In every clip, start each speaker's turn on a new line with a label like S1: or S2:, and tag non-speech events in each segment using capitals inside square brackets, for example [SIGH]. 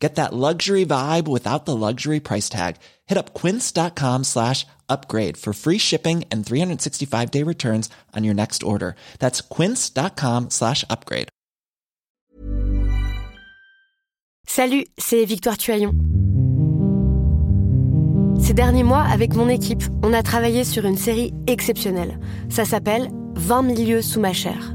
S1: Get that luxury vibe without the luxury price tag. Hit up quince.com slash upgrade for free shipping and 365 day returns on your next order. That's quince.com slash upgrade.
S2: Salut, c'est Victoire Tuaillon. Ces derniers mois, avec mon équipe, on a travaillé sur une série exceptionnelle. Ça s'appelle 20 milieux sous ma chair.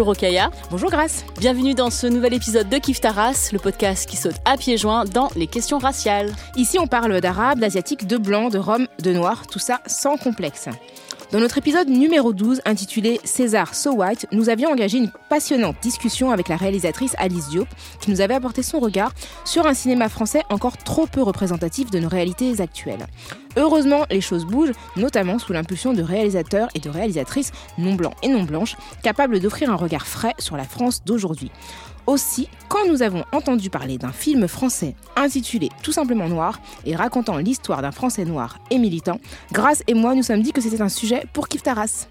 S3: Bonjour Okaya.
S4: Bonjour Grace.
S3: Bienvenue dans ce nouvel épisode de Kif Taras, le podcast qui saute à pieds joints dans les questions raciales.
S4: Ici, on parle d'arabe, d'asiatique, de blanc, de rome, de noir, tout ça sans complexe. Dans notre épisode numéro 12, intitulé César So White, nous avions engagé une passionnante discussion avec la réalisatrice Alice Diop, qui nous avait apporté son regard sur un cinéma français encore trop peu représentatif de nos réalités actuelles. Heureusement, les choses bougent, notamment sous l'impulsion de réalisateurs et de réalisatrices non blancs et non blanches, capables d'offrir un regard frais sur la France d'aujourd'hui. Aussi, quand nous avons entendu parler d'un film français intitulé tout simplement Noir et racontant l'histoire d'un Français noir et militant, Grâce et moi nous sommes dit que c'était un sujet pour Kif Taras.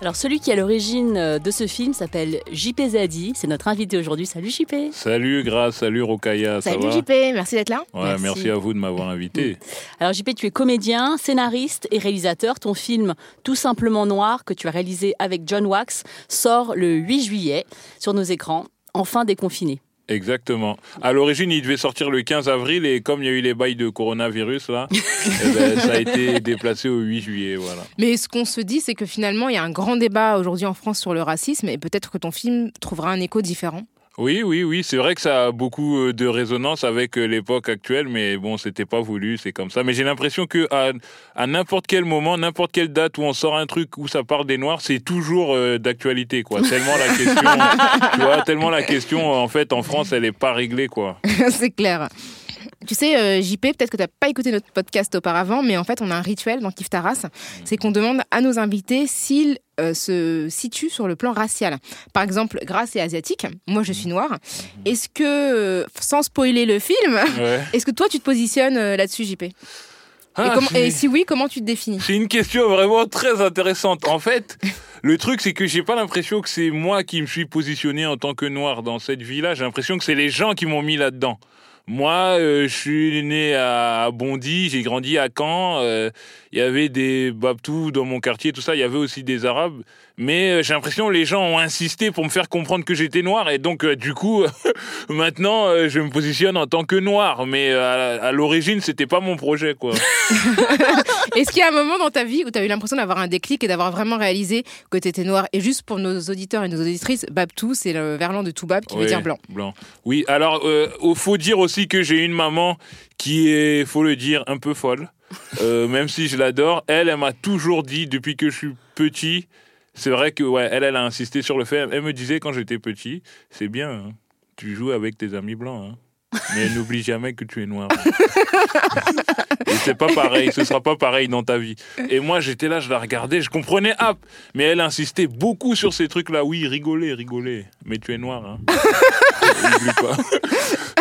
S3: Alors celui qui est à l'origine euh, de ce film s'appelle JP Zadi, c'est notre invité aujourd'hui. Salut JP.
S5: Salut Grâce, salut Rokaya, ça
S4: Salut
S5: va?
S4: JP, merci d'être là.
S5: Ouais, merci. à vous de m'avoir invité. [LAUGHS]
S3: Alors JP, tu es comédien, scénariste et réalisateur. Ton film Tout simplement Noir, que tu as réalisé avec John Wax, sort le 8 juillet sur nos écrans, enfin déconfiné.
S5: Exactement. À l'origine, il devait sortir le 15 avril et comme il y a eu les bails de coronavirus là, [LAUGHS] eh ben, ça a été déplacé au 8 juillet, voilà.
S4: Mais ce qu'on se dit, c'est que finalement, il y a un grand débat aujourd'hui en France sur le racisme et peut-être que ton film trouvera un écho différent.
S5: Oui, oui, oui, c'est vrai que ça a beaucoup euh, de résonance avec euh, l'époque actuelle, mais bon, c'était pas voulu, c'est comme ça. Mais j'ai l'impression que à, à n'importe quel moment, n'importe quelle date où on sort un truc où ça parle des Noirs, c'est toujours euh, d'actualité, quoi. Tellement la question, [LAUGHS] tu vois, tellement la question, en fait, en France, elle est pas réglée, quoi. [LAUGHS]
S4: c'est clair. Tu sais, euh, JP, peut-être que tu n'as pas écouté notre podcast auparavant, mais en fait, on a un rituel dans Kif Taras. C'est qu'on demande à nos invités s'ils euh, se situent sur le plan racial. Par exemple, Grace est asiatique, moi je suis noire. Est-ce que, euh, sans spoiler le film,
S5: Ouais. [LAUGHS]
S4: est-ce que toi tu te positionnes là-dessus, JP et,
S5: Ah,
S4: comment- et si oui, comment tu te définis?
S5: C'est une question vraiment très intéressante. En fait, [LAUGHS] le truc, c'est que j'ai pas l'impression que c'est moi qui me suis positionné en tant que noir dans cette vie-là. J'ai l'impression que c'est les gens qui m'ont mis là-dedans. Moi, euh, je suis né à Bondy, j'ai grandi à Caen. euh, Il y avait des Babtous dans mon quartier, tout ça. Il y avait aussi des Arabes. Mais euh, j'ai l'impression que les gens ont insisté pour me faire comprendre que j'étais noir. Et donc, euh, du coup, [LAUGHS] maintenant, euh, je me positionne en tant que noir. Mais euh, à, à l'origine, c'était pas mon projet, quoi. [LAUGHS]
S4: Est-ce qu'il y a un moment dans ta vie où tu as eu l'impression d'avoir un déclic et d'avoir vraiment réalisé que tu étais noir? Et juste pour nos auditeurs et nos auditrices, Babtou, c'est le verlan de Toubab qui veut
S5: Ouais,
S4: dire blanc.
S5: Blanc. Oui, alors, il faut dire aussi que j'ai une maman qui est, faut le dire, un peu folle. Même si je l'adore, elle, elle m'a toujours dit depuis que je suis petit. C'est vrai que, ouais, elle, elle a insisté sur le fait. Elle me disait quand j'étais petit, c'est bien, hein, tu joues avec tes amis blancs, hein, mais n'oublie jamais que tu es noir. Et c'est pas pareil, ce sera pas pareil dans ta vie. Et moi, j'étais là, je la regardais, je comprenais, hop, mais elle insistait beaucoup sur ces trucs-là. Oui, rigolez, rigolez, mais tu es noir, hein. Pas.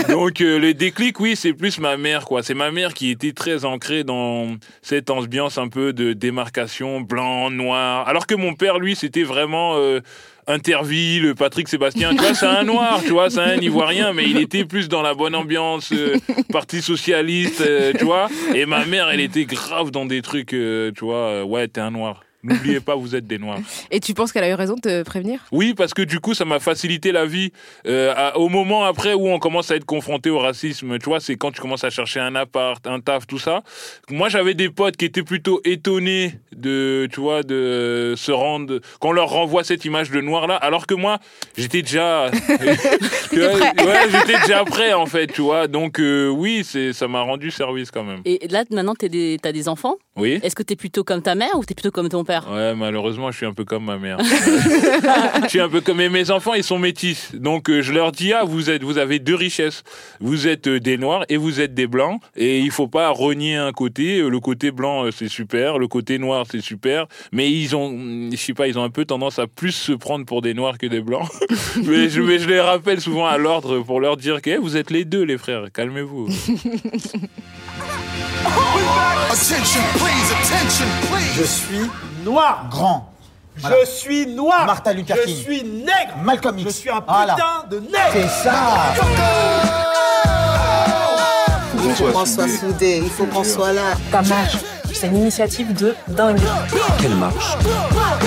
S5: Donc euh, le déclic, oui, c'est plus ma mère, quoi. C'est ma mère qui était très ancrée dans cette ambiance un peu de démarcation blanc, noir. Alors que mon père, lui, c'était vraiment euh, Interville, Patrick Sébastien. Tu vois, c'est un noir, tu vois, c'est un ivoirien, mais il était plus dans la bonne ambiance, euh, parti socialiste, euh, tu vois. Et ma mère, elle était grave dans des trucs, euh, tu vois, euh, ouais, t'es un noir. N'oubliez pas, vous êtes des noirs.
S4: Et tu penses qu'elle a eu raison de te prévenir?
S5: Oui, parce que du coup, ça m'a facilité la vie. Euh, à- au moment après où on commence à être confronté au racisme, tu vois, c'est quand tu commences à chercher un appart, un taf, tout ça. Moi, j'avais des potes qui étaient plutôt étonnés de, tu vois, de se rendre, qu'on leur renvoie cette image de noir là, alors que moi, j'étais déjà, [LAUGHS] [LAUGHS] tu vois, ouais, j'étais déjà prêt en fait, tu vois. Donc euh, oui, c'est, ça m'a rendu service quand même.
S3: Et là, maintenant, des- t'as des enfants?
S5: Oui.
S3: Est-ce que t'es plutôt comme ta mère ou t'es plutôt comme ton père?
S5: Ouais, malheureusement, je suis un peu comme ma mère. [LAUGHS] je suis un peu comme mais mes enfants, ils sont métis. Donc euh, je leur dis ah, vous êtes vous avez deux richesses. Vous êtes euh, des noirs et vous êtes des blancs et il faut pas renier un côté, Euh, le côté blanc c'est super, le côté noir c'est super, mais ils ont je sais pas, ils ont un peu tendance à plus se prendre pour des noirs que des blancs. [LAUGHS] mais, je, mais je les rappelle souvent à l'ordre pour leur dire que eh, vous êtes les deux les frères, calmez-vous. [LAUGHS]
S6: Attention, please, attention, please.
S7: Je suis noir.
S8: Grand.
S7: Je suis noir.
S8: Martin Luther
S7: Je
S8: King.
S7: suis nègre.
S8: Malcolm X.
S7: Je suis un
S8: Voilà.
S7: putain de nègre.
S8: C'est ça.
S9: Il faut qu'on soit soudés, il faut qu'on soit là.
S10: Marche, c'est une initiative de dingue.
S11: Quelle marche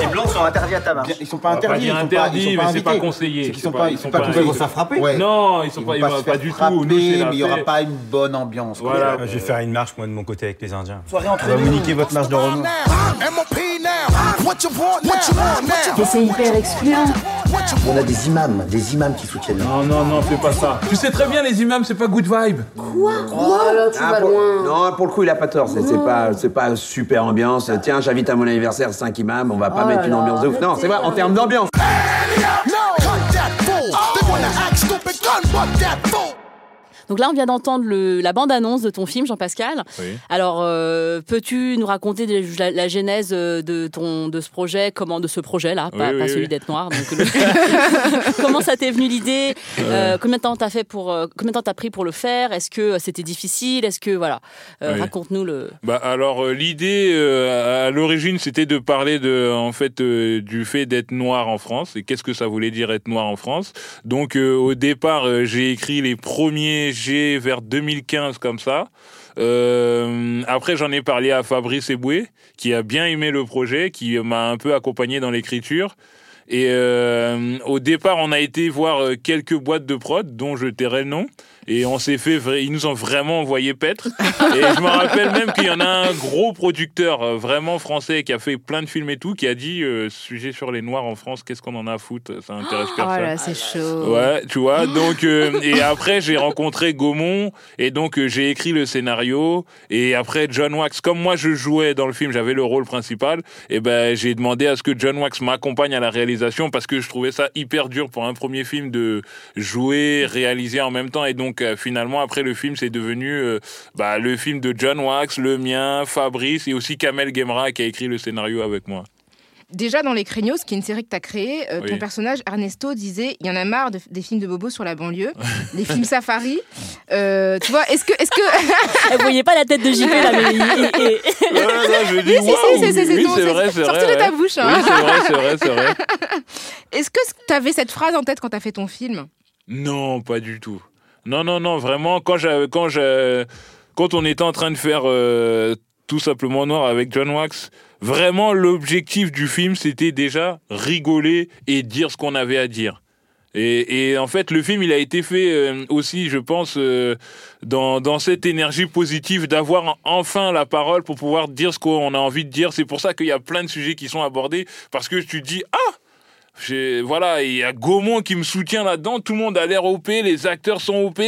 S7: Les blancs sont interdits à ta marche.
S8: Ils sont pas interdits. ils sont pas-
S5: interdit,
S8: ils sont
S5: mais c'est pas conseillé.
S8: C'est qu'ils
S5: C'est
S8: sont
S5: pas- ils
S8: ils
S5: sont
S8: pas
S5: pas
S8: conseillés.
S5: invités.
S8: Ils vont se faire frapper. Ouais.
S5: Non, ils sont
S8: Ils
S5: pas, ils du tout.
S8: mais il y aura pas une bonne ambiance.
S5: Voilà.
S11: Je vais faire une marche, moi, de mon côté, avec les Indiens.
S7: Soirée entre nous.
S11: vous niquer votre marche de
S6: now?
S10: Mais c'est hyper excluant.
S8: On a des imams, des imams qui soutiennent.
S5: Non, non, non, fais pas ça. Tu sais très bien, les imams, c'est pas good vibe.
S9: Oh là, tu vas
S12: pour...
S9: loin.
S12: Non, pour le coup, il a pas tort. C'est c'est pas, c'est pas super ambiance. Tiens, j'invite à mon anniversaire 5 imams. On va pas
S9: Oh
S12: mettre
S9: là
S12: une ambiance de ouf. Non, c'est vrai, en termes d'ambiance.
S6: No,
S3: Donc là, on vient d'entendre la bande-annonce de ton film, Jean-Pascal.
S5: Oui.
S3: Alors, euh, peux-tu nous raconter la, la genèse euh, de ton de ce projet, comment de ce projet-là, pas,
S5: Oui,
S3: pas
S5: oui,
S3: celui d'être noir. donc le- [LAUGHS] [LAUGHS] comment ça t'est venu l'idée? Euh, Combien de temps t'as fait pour Combien de temps t'as pris pour le faire? Est-ce que c'était difficile? Est-ce que voilà. Raconte-nous le.
S5: Bah alors l'idée à l'origine c'était de parler de en fait du fait d'être noir en France et qu'est-ce que ça voulait dire être noir en France? Donc au départ j'ai écrit les premiers Vers 2015 comme ça. Euh, après j'en ai parlé à Fabrice Eboué qui a bien aimé le projet, qui m'a un peu accompagné dans l'écriture. Et euh, au départ, on a été voir euh, quelques boîtes de prod, dont je tairai le nom. Et on s'est fait, ils nous ont vraiment envoyé paître. Et je me rappelle même qu'il y en a un gros producteur euh, vraiment français qui a fait plein de films et tout, qui a dit euh, sujet sur les Noirs en France, qu'est-ce qu'on en a à foutre Ça intéresse
S4: Oh
S5: personne.
S4: là, c'est chaud.
S5: Ouais, tu vois. Donc euh, et après j'ai rencontré Gaumont et donc euh, j'ai écrit le scénario et après John Wax comme moi je jouais dans le film, j'avais le rôle principal et ben j'ai demandé à ce que John Wax m'accompagne à la réalisation parce que je trouvais ça hyper dur pour un premier film de jouer, réaliser en même temps et donc euh, finalement après le film c'est devenu euh, bah, le film de John Wax, le mien, Fabrice et aussi Kamel Gemra qui a écrit le scénario avec moi.
S4: Déjà dans Les Craignos, qui est une série que tu as créée, euh, ton personnage Ernesto disait il y en a marre de- des films de Bobo sur la banlieue, [LAUGHS] des films safari. Euh, tu vois, est-ce que. Est-ce que... [LAUGHS]
S3: Vous voyez pas la tête de JP là, mais
S5: Ouais, non, je dis,
S4: Oui, si, si, c'est-
S5: oui,
S4: ton-
S5: c'est
S4: c'est
S5: vrai, c'est
S4: sorti
S5: vrai,
S4: de ta bouche, hein.
S5: Oui, c'est vrai, c'est vrai, c'est vrai. [LAUGHS]
S4: Est-ce que tu avais cette phrase en tête quand tu as fait ton film?
S5: Non, pas du tout. Non, non, non, vraiment, quand, quand, quand on était en train de faire euh, tout simplement Noir avec John Wax, vraiment l'objectif du film, c'était déjà rigoler et dire ce qu'on avait à dire. Et, et en fait, le film, il a été fait euh, aussi, je pense, euh, dans, dans cette énergie positive d'avoir enfin la parole pour pouvoir dire ce qu'on a envie de dire. C'est pour ça qu'il y a plein de sujets qui sont abordés, parce que tu dis, ah voilà, il y a Gaumont qui me soutient là-dedans. Tout le monde a l'air OP, les acteurs sont OP.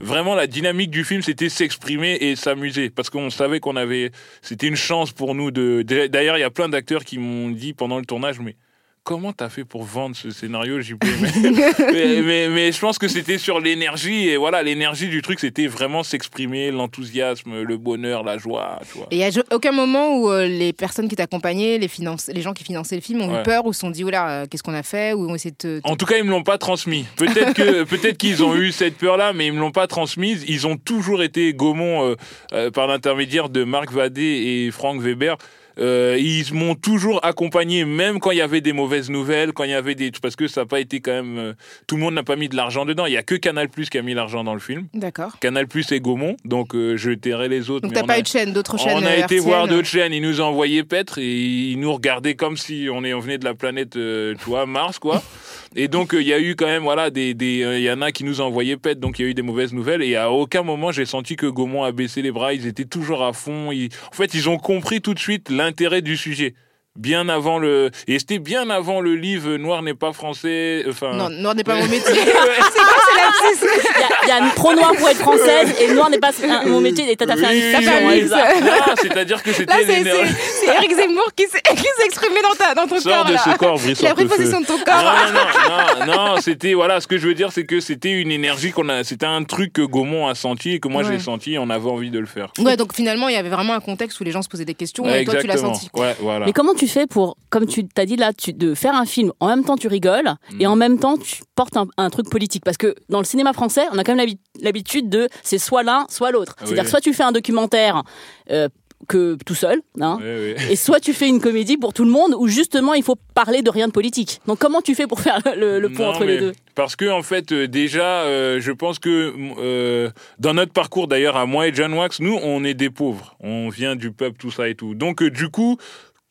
S5: Vraiment, la dynamique du film, c'était s'exprimer et s'amuser. Parce qu'on savait qu'on avait. C'était une chance pour nous de. D'ailleurs, il y a plein d'acteurs qui m'ont dit pendant le tournage, mais comment t'as fait pour vendre ce scénario JP mais, [LAUGHS] mais, mais, mais je pense que c'était sur l'énergie et voilà l'énergie du truc c'était vraiment s'exprimer l'enthousiasme le bonheur la joie tu vois
S4: Et il n'y a aucun moment où euh, les personnes qui t'accompagnaient, les, finance- les gens qui finançaient le film ont
S5: Ouais.
S4: eu peur ou se sont dit, oula, euh, qu'est-ce qu'on a fait? Ou ont essayé de te.
S5: En tout cas, ils me l'ont pas transmis. Peut-être que [LAUGHS] peut-être qu'ils ont eu cette peur-là, mais ils me l'ont pas transmise. Ils ont toujours été Gaumont euh, euh, par l'intermédiaire de Marc Vadé et Franck Weber. Euh, ils m'ont toujours accompagné, même quand il y avait des mauvaises nouvelles, quand il y avait des parce que ça n'a pas été quand même euh, tout le monde n'a pas mis de l'argent dedans. Il y a que Canal Plus qui a mis l'argent dans le film.
S4: D'accord.
S5: Canal Plus et Gaumont, donc euh, je tairai les autres.
S4: Donc t'as pas
S5: a-
S4: eu de chaîne, d'autres chaînes
S5: on a
S4: euh,
S5: été
S4: RTL,
S5: voir d'autres chaînes, ils nous ont envoyé Petre et ils nous regardaient comme si on, est, on venait de la planète, tu vois, Mars, quoi. [LAUGHS] Et donc, euh, il y a eu quand même, voilà, des, des, euh, y en a qui nous envoyé Petre, donc il y a eu des mauvaises nouvelles. Et à aucun moment, j'ai senti que Gaumont a baissé les bras. Ils étaient toujours à fond. Ils- En fait, ils ont compris tout de suite l'intérêt du sujet. Bien avant le. Et c'était bien avant le livre Noir n'est pas français. Enfin.
S4: Non, noir n'est pas mon [LAUGHS] métier. [LAUGHS] c'est quoi c'est
S3: Il y y, a trop noir pour être française et noir n'est pas un- mon métier. Et t'as t'as fait un
S5: Oui,
S3: fait un mix, là.
S5: Non, c'est-à-dire que c'était
S4: c'est
S5: l'énergie.
S4: c'est- c'est Eric Zemmour qui s'est exprimé dans, ta, dans ton
S5: Sors
S4: corps.
S5: de
S4: là.
S5: ce corps, Brice
S4: Il a pris possession de ton corps.
S5: Non, non, non, non, c'était, voilà, ce que je veux dire, c'est que c'était une énergie qu'on a, c'était un truc que Gaumont a senti et que moi
S4: Ouais.
S5: j'ai senti et on avait envie de le faire.
S4: Ouais, donc finalement, il y avait vraiment un contexte où les gens se posaient des questions
S5: Ouais,
S4: et toi, tu l'as
S5: exactement.
S4: senti.
S5: Ouais, voilà.
S3: Mais comment tu fais pour, comme tu t'as dit là, tu- de faire un film, en même temps tu rigoles et en même temps tu portes un, un truc politique Parce que dans le cinéma français, on a quand même l'habi- l'habitude de c'est soit l'un, soit l'autre. C'est-à-dire
S5: Oui.
S3: soit tu fais un documentaire euh, que tout seul, hein, et soit tu fais une comédie pour tout le monde où justement il faut parler de rien de politique. Donc comment tu fais pour faire le, le pont
S5: Non,
S3: entre les deux?
S5: Parce que en fait, euh, déjà, euh, je pense que euh, dans notre parcours, d'ailleurs, à moi et John Wax, nous, on est des pauvres. On vient du peuple, tout ça et tout. Donc, euh, du coup.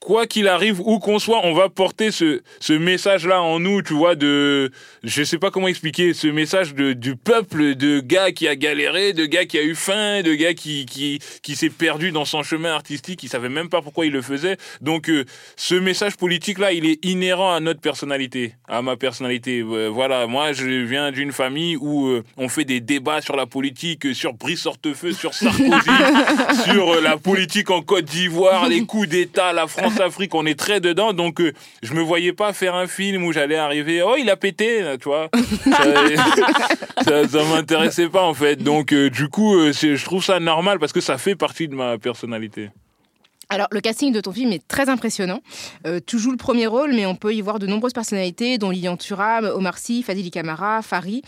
S5: Quoi qu'il arrive, où qu'on soit, on va porter ce, ce message-là en nous, tu vois, de, je sais pas comment expliquer, ce message de, du peuple, de gars qui a galéré, de gars qui a eu faim, de gars qui, qui, qui s'est perdu dans son chemin artistique, qui savait même pas pourquoi il le faisait. Donc, euh, ce message politique-là, il est inhérent à notre personnalité, à ma personnalité. Euh, voilà, moi, je viens d'une famille où euh, on fait des débats sur la politique, sur Brice Hortefeux, sur Sarkozy, [LAUGHS] sur la politique en Côte d'Ivoire, les coups d'État, la France-Afrique, on est très dedans. Donc, euh, je me voyais pas faire un film où j'allais arriver, oh, il a pété, tu vois. Ça, [LAUGHS] ça, ça m'intéressait pas, en fait. Donc, euh, du coup, euh, je trouve ça normal parce que ça fait partie de ma personnalité.
S4: Alors, le casting de ton film est très impressionnant. Euh, tu joues le premier rôle, mais on peut y voir de nombreuses personnalités, dont Lilian Thuram, Omar Sy, Fadili Camara, Fari,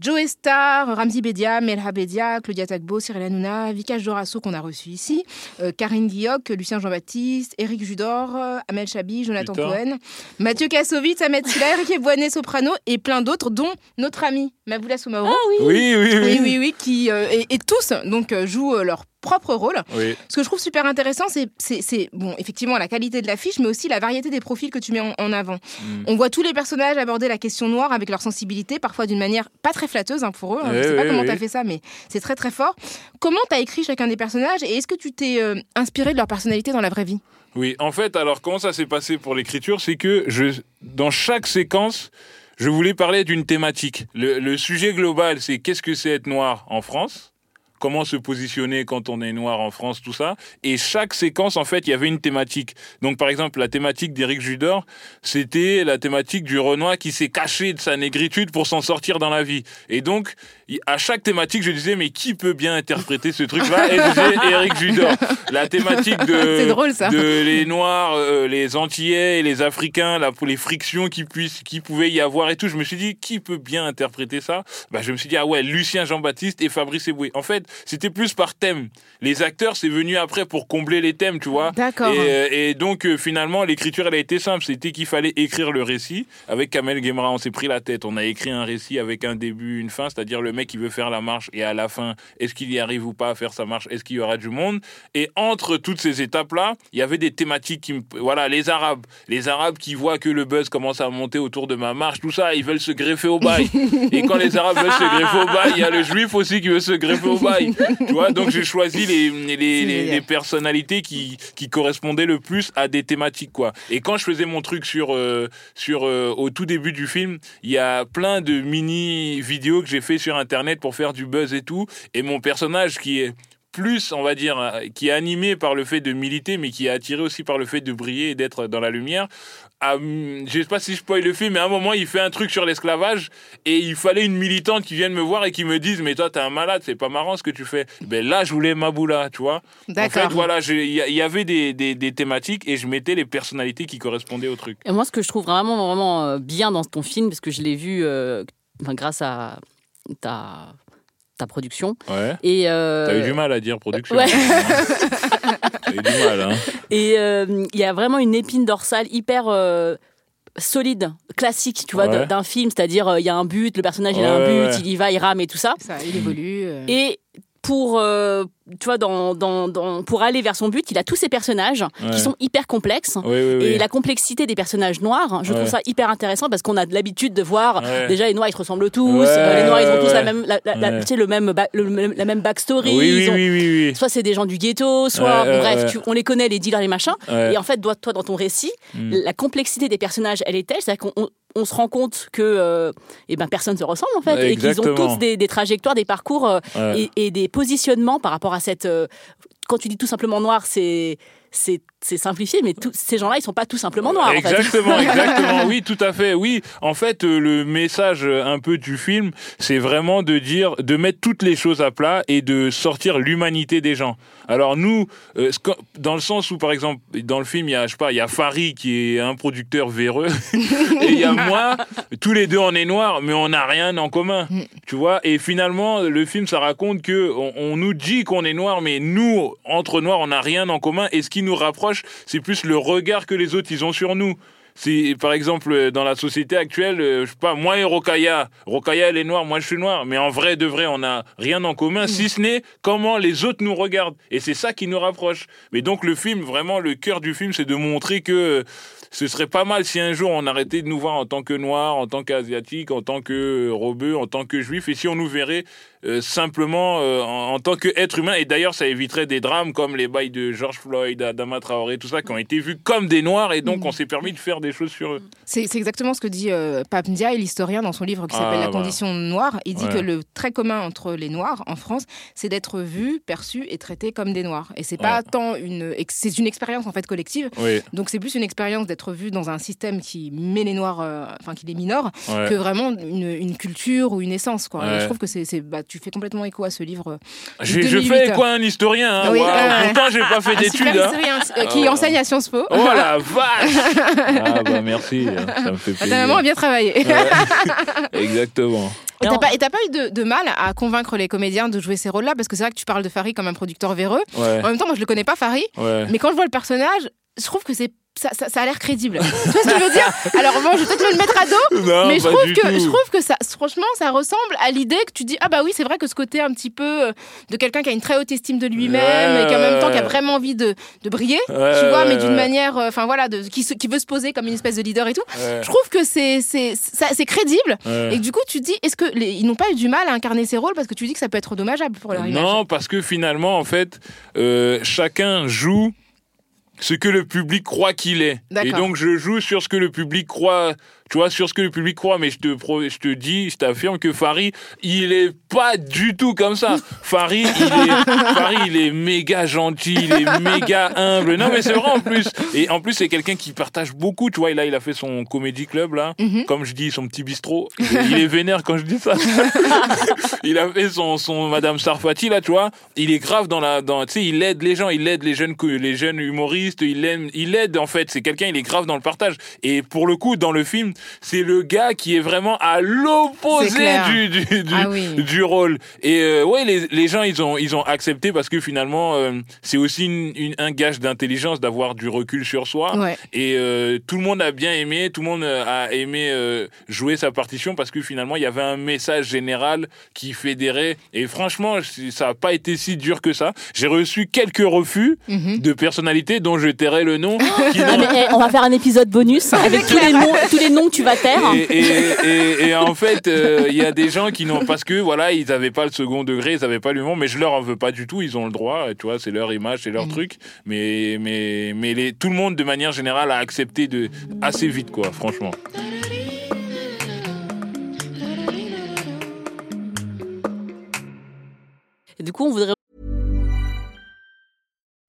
S4: Joe Star, Ramzi Bedia, Melha Bedia, Claudia Tagbo, Cyril Hanouna, Vikash Dorasso, qu'on a reçu ici, euh, Karine Guilloc, Lucien Jean-Baptiste, Éric Judor, euh, Amel Chabi, Jonathan
S5: Putain.
S4: Cohen, Mathieu Kassovitz, Ahmed Silla, Eric Boinet Soprano et plein d'autres, dont notre ami Maboula Soumaoro.
S5: oui. Oui, oui, oui.
S4: oui, oui, oui, qui, euh, et, et tous donc, jouent leur propre rôle.
S5: Oui.
S4: Ce que je trouve super intéressant, c'est, bon, effectivement la qualité de l'affiche, mais aussi la variété des profils que tu mets en, en avant.
S5: Mm.
S4: On voit tous les personnages aborder la question noire avec leur sensibilité, parfois d'une manière pas très flatteuse hein, pour eux. hein.
S5: Ouais,
S4: je sais pas comment
S5: ouais.
S4: tu as fait ça, mais c'est très très fort. Comment tu as écrit chacun des personnages et est-ce que tu t'es euh, inspiré de leur personnalité dans la vraie vie?
S5: Oui, en fait, alors comment ça s'est passé pour l'écriture? C'est que je, dans chaque séquence, je voulais parler d'une thématique. Le, le sujet global, c'est qu'est-ce que c'est être noir en France? Comment se positionner quand on est noir en France, tout ça. Et chaque séquence, en fait, il y avait une thématique. Donc, par exemple, la thématique d'Éric Judor, c'était la thématique du Renoir qui s'est caché de sa négritude pour s'en sortir dans la vie. Et donc, à chaque thématique, je disais, mais qui peut bien interpréter ce truc-là Et je disais, [LAUGHS] Éric Judor. La thématique de, [LAUGHS]
S4: drôle,
S5: de les Noirs, euh, les Antillais les Africains, là, pour les frictions qui puissent, qui pouvaient y avoir et tout. Je me suis dit, qui peut bien interpréter ça? Bah, Je me suis dit, ah ouais, Lucien Jean-Baptiste et Fabrice Eboué. En fait, c'était plus par thème. Les acteurs, c'est venu après pour combler les thèmes, tu vois.
S4: D'accord.
S5: Et, euh, et donc, euh, finalement, l'écriture, elle a été simple. C'était qu'il fallait écrire le récit. Avec Kamel Gemra, on s'est pris la tête. On a écrit un récit avec un début, une fin, c'est-à-dire le mec qui veut faire la marche et à la fin, est-ce qu'il y arrive ou pas à faire sa marche? Est-ce qu'il y aura du monde? Et entre toutes ces étapes-là, il y avait des thématiques qui me... Voilà, les Arabes. Les Arabes qui voient que le buzz commence à monter autour de ma marche, tout ça, ils veulent se greffer au bail. [LAUGHS] et quand les Arabes veulent se greffer au bail, il y a le Juif aussi qui veut se greffer au bail. Tu vois, donc j'ai choisi les, les, les,
S4: génial.
S5: les personnalités qui, qui correspondaient le plus à des thématiques, quoi. Et quand je faisais mon truc sur, euh, sur euh, au tout début du film, il y a plein de mini vidéos que j'ai fait sur Internet pour faire du buzz et tout. Et mon personnage qui est plus, on va dire, euh, qui est animé par le fait de militer, mais qui est attiré aussi par le fait de briller et d'être dans la lumière. Ah, hum, je sais pas si je spoil le film, mais à un moment, il fait un truc sur l'esclavage et il fallait une militante qui vienne me voir et qui me dise Mais toi, t'es un malade, c'est pas marrant ce que tu fais. Ben là, je voulais Maboula, tu vois. En
S3: D'accord.
S5: fait, voilà, il y, avait des, des- des thématiques et je mettais les personnalités qui correspondaient au truc.
S3: Et moi, ce que je trouve vraiment, vraiment euh, bien dans ton film, parce que je l'ai vu euh, enfin, grâce à ta, ta production.
S5: Ouais.
S3: Et euh,
S5: T'as eu du mal à dire production.
S3: Ouais.
S5: T'as eu du mal, hein.
S3: Et euh, il y a vraiment une épine dorsale hyper euh, solide, classique, tu vois,
S4: Ouais.
S3: d'un- film. C'est-à-dire, euh, il y a un but, le personnage il a un but,
S4: ouais.
S3: il y va, il rame et tout ça.
S4: Ça, il évolue. euh.
S3: Et pour, euh, tu vois, dans, dans, dans- pour aller vers son but, il a tous ces personnages
S5: Ouais.
S3: qui sont hyper complexes.
S5: Oui, oui, oui.
S3: Et la complexité des personnages noirs, je
S5: Ouais.
S3: trouve ça hyper intéressant parce qu'on a de l'habitude de voir
S5: Ouais.
S3: déjà les noirs ils se ressemblent tous, euh, les noirs ils ont tous la même, la, la- tu sais, le même, ba- le même- la même backstory.
S5: Oui, oui,
S3: ils ont-
S5: oui, oui, oui.
S3: Soit c'est des gens du ghetto, soit bref, tu- on les connaît les dealers les machins. Et en fait, toi, toi dans ton récit,
S5: Mm.
S3: la complexité des personnages, elle est telle, c'est-à-dire qu'on on- se rend compte que euh, eh ben personne se ressemble en fait et qu'ils ont tous des, des trajectoires, des parcours euh,
S5: Ouais.
S3: et, et des positionnements par rapport à cette. euh, quand tu dis tout simplement noir, c'est c'est c'est simplifié, mais tous ces gens-là, ils sont pas tout simplement noirs. en fait.
S5: Exactement, [LAUGHS] exactement. Oui, tout à fait. Oui, en fait, euh, le message euh, un peu du film, c'est vraiment de dire, de mettre toutes les choses à plat et de sortir l'humanité des gens. Alors nous, euh, dans le sens où, par exemple, dans le film, il y a, je sais pas, il y a Farid qui est un producteur véreux [LAUGHS] et il y a moi. Tous les deux, on est noirs, mais on n'a rien en commun. Tu vois. Et finalement, le film, ça raconte que on, on nous dit qu'on est noirs, mais nous, entre noirs, on n'a rien en commun. Et ce qui nous rapproche, c'est plus le regard que les autres ils ont sur nous. C'est par exemple euh, dans la société actuelle, euh, je sais pas, moi et Rokaya, Rokaya elle est noire, moi je suis noir, mais en vrai de vrai on n'a rien en commun, si ce n'est comment les autres nous regardent. Et c'est ça qui nous rapproche. Mais donc le film, vraiment le cœur du film, c'est de montrer que euh, ce serait pas mal si un jour on arrêtait de nous voir en tant que noirs, en tant qu'asiatiques, en tant que robeux, en tant que juifs, et si on nous verrait euh, simplement euh, en, en tant qu'être humain. Et d'ailleurs, ça éviterait des drames comme les bails de George Floyd, Adama Traoré, tout ça, qui ont été vus comme des noirs, et donc on s'est permis de faire des choses sur eux.
S4: C'est exactement ce que dit euh, Pape Ndiaye, l'historien, dans son livre qui
S5: Ah,
S4: s'appelle La
S5: voilà.
S4: condition noire. Il dit
S5: Ouais.
S4: que le trait commun entre les noirs en France, c'est d'être vu, perçu et traité comme des noirs. Et c'est pas
S5: Ouais.
S4: tant une, c'est une expérience en fait collective.
S5: Oui.
S4: Donc c'est plus une expérience d'être vu dans un système qui met les noirs, euh, enfin qui les minore,
S5: Ouais.
S4: que vraiment une, une culture ou une essence. Quoi. Je trouve que c'est, c'est- bah, tu fais complètement écho à ce livre. euh,
S5: J'ai- Je
S4: 2008.
S5: fais quoi un historien hein,
S4: Oui.
S5: Pourtant, j'ai pas fait
S4: Un
S5: d'études. hein.
S4: historien, euh, qui
S5: Ah.
S4: enseigne à Sciences Po.
S5: Oh la vache Ah bah merci, ça me fait [LAUGHS]
S4: Ta
S5: plaisir.
S4: maman a bien travaillé.
S5: Ouais. [LAUGHS] Exactement.
S4: Et t'as pas, et t'as pas eu de, de mal à convaincre les comédiens de jouer ces rôles-là? Parce que c'est vrai que tu parles de Farid comme un producteur véreux.
S5: Ouais.
S4: En même temps, moi, je le connais pas, Farid.
S5: Ouais.
S4: Mais quand je vois le personnage, je trouve que c'est ça, ça, ça a l'air crédible. [LAUGHS] tu vois ce que je veux dire? Alors bon, je vais peut-être le mettre à dos, [LAUGHS]
S5: Non,
S4: mais je trouve que
S5: tout.
S4: je trouve que ça, franchement, ça ressemble à l'idée que tu dis ah bah oui, c'est vrai que ce côté un petit peu euh, de quelqu'un qui a une très haute estime de lui-même
S5: Ouais,
S4: et qui en même temps qui a vraiment envie de, de briller,
S5: Ouais,
S4: tu vois, mais d'une manière, euh, enfin voilà, de, qui, se- qui veut se poser comme une espèce de leader et tout.
S5: Ouais.
S4: Je trouve que c'est c'est crédible et que du coup tu dis est-ce que les- ils n'ont pas eu du mal à incarner ces rôles parce que tu dis que ça peut être dommageable pour leur image?
S5: Non, parce que finalement, en fait, euh, chacun joue ce que le public croit qu'il est. Et donc, je joue sur ce que le public croit, tu vois, sur ce que le public croit. Mais je te, pro- je te dis, je t'affirme que Farid, il est pas du tout comme ça. Farid, il est, Farid, il est méga gentil, il est méga humble. Non, mais c'est vrai en plus. Et en plus, c'est quelqu'un qui partage beaucoup, tu vois. Là, il a fait son comédie club, là.
S4: Mhm.
S5: Comme je dis, son petit bistrot. Il est vénère quand je dis ça. [LAUGHS] il a fait son, son Madame Sarfati là, tu vois. Il est grave dans la, dans, tu sais, il aide les gens, il aide les jeunes, les jeunes humoristes, il aime, il aide en fait. C'est quelqu'un, il est grave dans le partage. Et pour le coup, dans le film, c'est le gars qui est vraiment à l'opposé du, du, du,
S4: Ah oui.
S5: du rôle. Et euh, ouais, les, les gens, ils ont, ils ont accepté parce que finalement, euh, c'est aussi une, une- un gage d'intelligence d'avoir du recul sur soi.
S4: Ouais.
S5: Et euh, tout le monde a bien aimé, tout le monde a aimé euh, jouer sa partition parce que finalement il y avait un message général qui fédérait. Et franchement, ça n'a pas été si dur que ça. J'ai reçu quelques refus
S4: Mhm.
S5: de personnalités dont je tairai le nom. qui
S3: Ah,
S5: n'ont- [LAUGHS]
S3: mais, on va faire un épisode bonus avec tous les noms, tous les noms que tu vas taire.
S5: et, et, et, et en fait, euh, il y a des gens qui n'ont parce que voilà, ils n'avaient pas le second degré, ils n'avaient pas l'humour, mais je leur en veux pas du tout. Ils ont le droit, tu vois, c'est leur image, c'est leur truc. Mais mais mais les, tout le monde de manière générale a accepté de assez vite, quoi, franchement.
S3: Du coup, on voudrait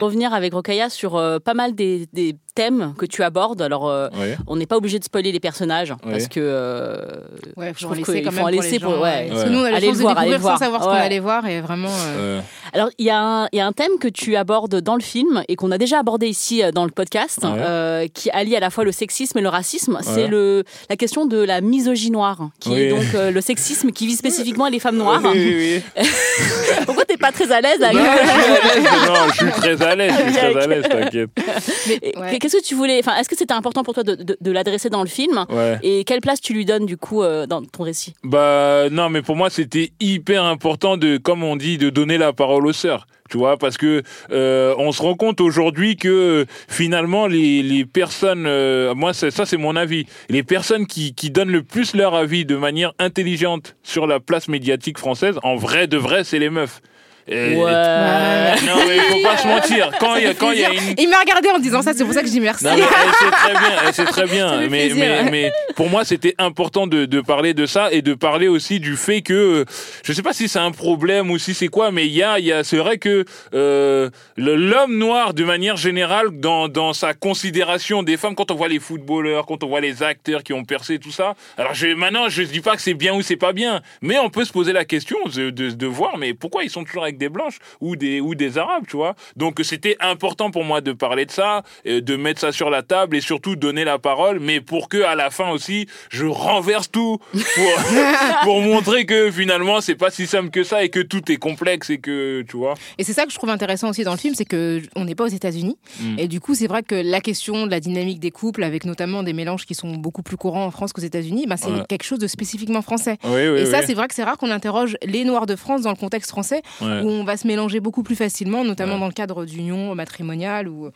S3: Revenir avec Rokaya sur euh, pas mal des, des thèmes que tu abordes. Alors, euh,
S5: Ouais.
S3: on n'est pas obligé de spoiler les personnages parce que euh,
S4: Ouais,
S3: je trouve qu'il faut en
S4: pour
S3: laisser
S4: les
S3: pour
S4: gens,
S3: ouais.
S4: ouais. Parce que nous, on a la
S3: Allez
S4: chance
S3: le
S4: de
S3: voir, allez
S4: découvrir
S3: le voir.
S4: sans savoir ce qu'on
S3: Ouais.
S4: allait voir et vraiment. euh,
S3: Alors, il y, a un- il y a un thème que tu abordes dans le film et qu'on a déjà abordé ici euh, dans le podcast,
S5: Ouais.
S3: euh, qui allie à la fois le sexisme et le racisme. C'est le la question de la misogynie noire, qui
S5: Oui.
S3: est donc euh, le sexisme qui vise spécifiquement les femmes noires.
S5: Oui, oui, [LAUGHS]
S3: Pourquoi t'es pas très à l'aise avec
S5: Non, je suis à l'aise. Non, je suis très à l'aise. Je suis très à [LAUGHS] l'aise, t'inquiète.
S3: Qu'est-ce que tu voulais Enfin, est-ce que c'était important pour toi de, de- de l'adresser dans le film
S5: Ouais.
S3: Et quelle place tu lui donnes du coup euh, dans ton récit?
S5: Bah non, mais pour moi c'était hyper important de, comme on dit, de donner la parole aux sœurs. Tu vois, parce que euh, on se rend compte aujourd'hui que euh, finalement les, les personnes, euh, moi c'est- ça c'est mon avis, les personnes qui, qui donnent le plus leur avis de manière intelligente sur la place médiatique française, en vrai de vrai, c'est les meufs. Et-
S3: Ouais.
S5: Non mais faut pas se mentir. Quand il y a quand il y a une
S4: Il m'a regardé en disant ça, c'est pour ça que je dis merci.
S5: non, mais elle sait très bien, [LAUGHS] sait très bien. Mais,
S4: plaisir.
S5: mais, mais pour moi, c'était important de, de parler de ça et de parler aussi du fait que, euh, je sais pas si c'est un problème ou si c'est quoi, mais il y a, il y a, c'est vrai que euh, l'homme noir, de manière générale, dans, dans sa considération des femmes, quand on voit les footballeurs, quand on voit les acteurs qui ont percé tout ça, alors je, maintenant, je dis pas que c'est bien ou c'est pas bien, mais on peut se poser la question de, de, de voir, mais pourquoi ils sont toujours avec des blanches ou des, ou des arabes, tu vois Donc c'était important pour moi de parler de ça, euh, de mettre ça sur la table et surtout donner la parole, mais pour que à la fin aussi, je renverse tout pour, [LAUGHS] pour montrer que finalement c'est pas si simple que ça et que tout est complexe et que tu vois.
S4: Et c'est ça que je trouve intéressant aussi dans le film, c'est que on n'est pas aux États-Unis.
S5: Mm.
S4: Et du coup, c'est vrai que la question de la dynamique des couples, avec notamment des mélanges qui sont beaucoup plus courants en France qu'aux États-Unis, bah, c'est
S5: Ouais.
S4: quelque chose de spécifiquement français.
S5: Oui, oui,
S4: et ça, c'est vrai que c'est rare qu'on interroge les Noirs de France dans le contexte français,
S5: Ouais.
S4: Où on va se mélanger beaucoup plus facilement, notamment dans le cadre d'union matrimoniale ou,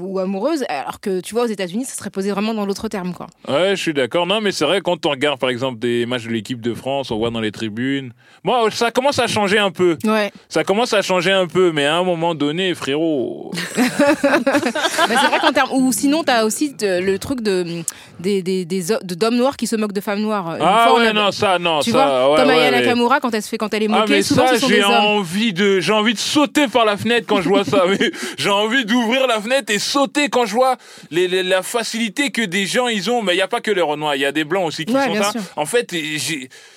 S4: ou amoureuse, alors que tu vois, aux États-Unis, ça serait posé vraiment dans l'autre terme. Quoi.
S5: Ouais, je suis d'accord. Non, mais c'est vrai, quand on regarde par exemple des matchs de l'équipe de France, on voit dans les tribunes. Bon, ça commence à changer un peu.
S4: Ouais.
S5: Ça commence à changer un peu, mais à un moment donné, frérot. [LAUGHS]
S4: C'est vrai qu'en termes. Ou sinon, tu as aussi de- le truc de, des, des, des ho- de- d'hommes noirs qui se moquent de femmes noires. Une
S5: Ah
S4: fois,
S5: ouais,
S4: a-
S5: non, ça, non,
S4: Tu
S5: ça.
S4: vois,
S5: ouais,
S4: comme
S5: ouais,
S4: Aya
S5: mais-
S4: Nakamura, quand elle, se fait, quand elle est
S5: Ah
S4: moquée,
S5: mais
S4: souvent
S5: ça
S4: ce sont des hommes.
S5: envie de j'ai envie de sauter par la fenêtre quand je vois ça [LAUGHS] j'ai envie d'ouvrir la fenêtre et sauter quand je vois les, les- la facilité que des gens ils ont. Mais il y a pas que les renois il y a des blancs aussi qui
S4: Ouais,
S5: ça
S4: sûr.
S5: en fait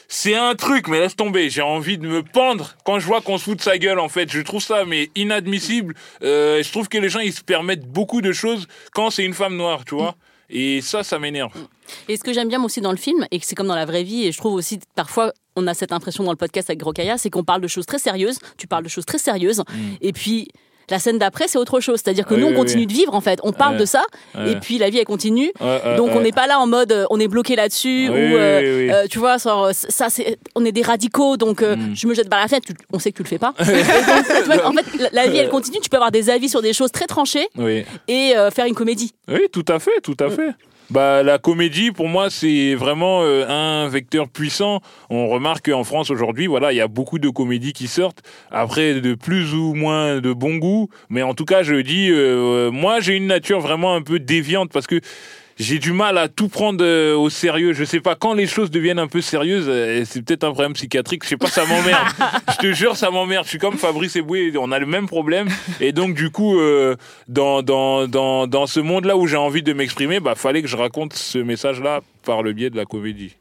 S5: c'est un truc mais laisse tomber j'ai envie de me pendre quand je vois qu'on se fout de sa gueule en fait. Je trouve ça mais inadmissible. Euh, je trouve que les gens ils se permettent beaucoup de choses quand c'est une femme noire tu vois et ça ça m'énerve.
S3: Et ce que j'aime bien aussi dans le film, et que c'est comme dans la vraie vie, et je trouve aussi parfois on a cette impression dans le podcast avec Grokaya, c'est qu'on parle de choses très sérieuses, tu parles de choses très sérieuses, et puis la scène d'après c'est autre chose, c'est-à-dire que
S5: Oui,
S3: nous on continue
S5: oui.
S3: de vivre en fait, on parle de ça, et puis la vie elle continue, donc on n'est pas là en mode euh, on est bloqué là-dessus, ou euh, euh, tu vois, ça c'est, on est des radicaux, donc euh,
S5: Mm.
S3: je me jette par la fenêtre, Tu- on sait que tu le fais pas. [LAUGHS] Donc, en fait la, la vie elle continue, tu peux avoir des avis sur des choses très tranchées et euh, faire une comédie.
S5: Oui, tout à fait, tout à fait. Bah, la comédie, pour moi, c'est vraiment euh, un vecteur puissant. On remarque qu'en France aujourd'hui, voilà, il y a beaucoup de comédies qui sortent. Après, de plus ou moins de bon goût, mais en tout cas, je dis, euh, moi, j'ai une nature vraiment un peu déviante parce que j'ai du mal à tout prendre euh, au sérieux. Je sais pas quand les choses deviennent un peu sérieuses. euh, c'est peut-être un problème psychiatrique. Je sais pas, ça m'emmerde. [LAUGHS] je te jure, ça m'emmerde. Je suis comme Fabrice Eboué. On a le même problème. Et donc, du coup, euh, dans dans dans dans ce monde-là où j'ai envie de m'exprimer, bah fallait que je raconte ce message-là par le biais de la comédie.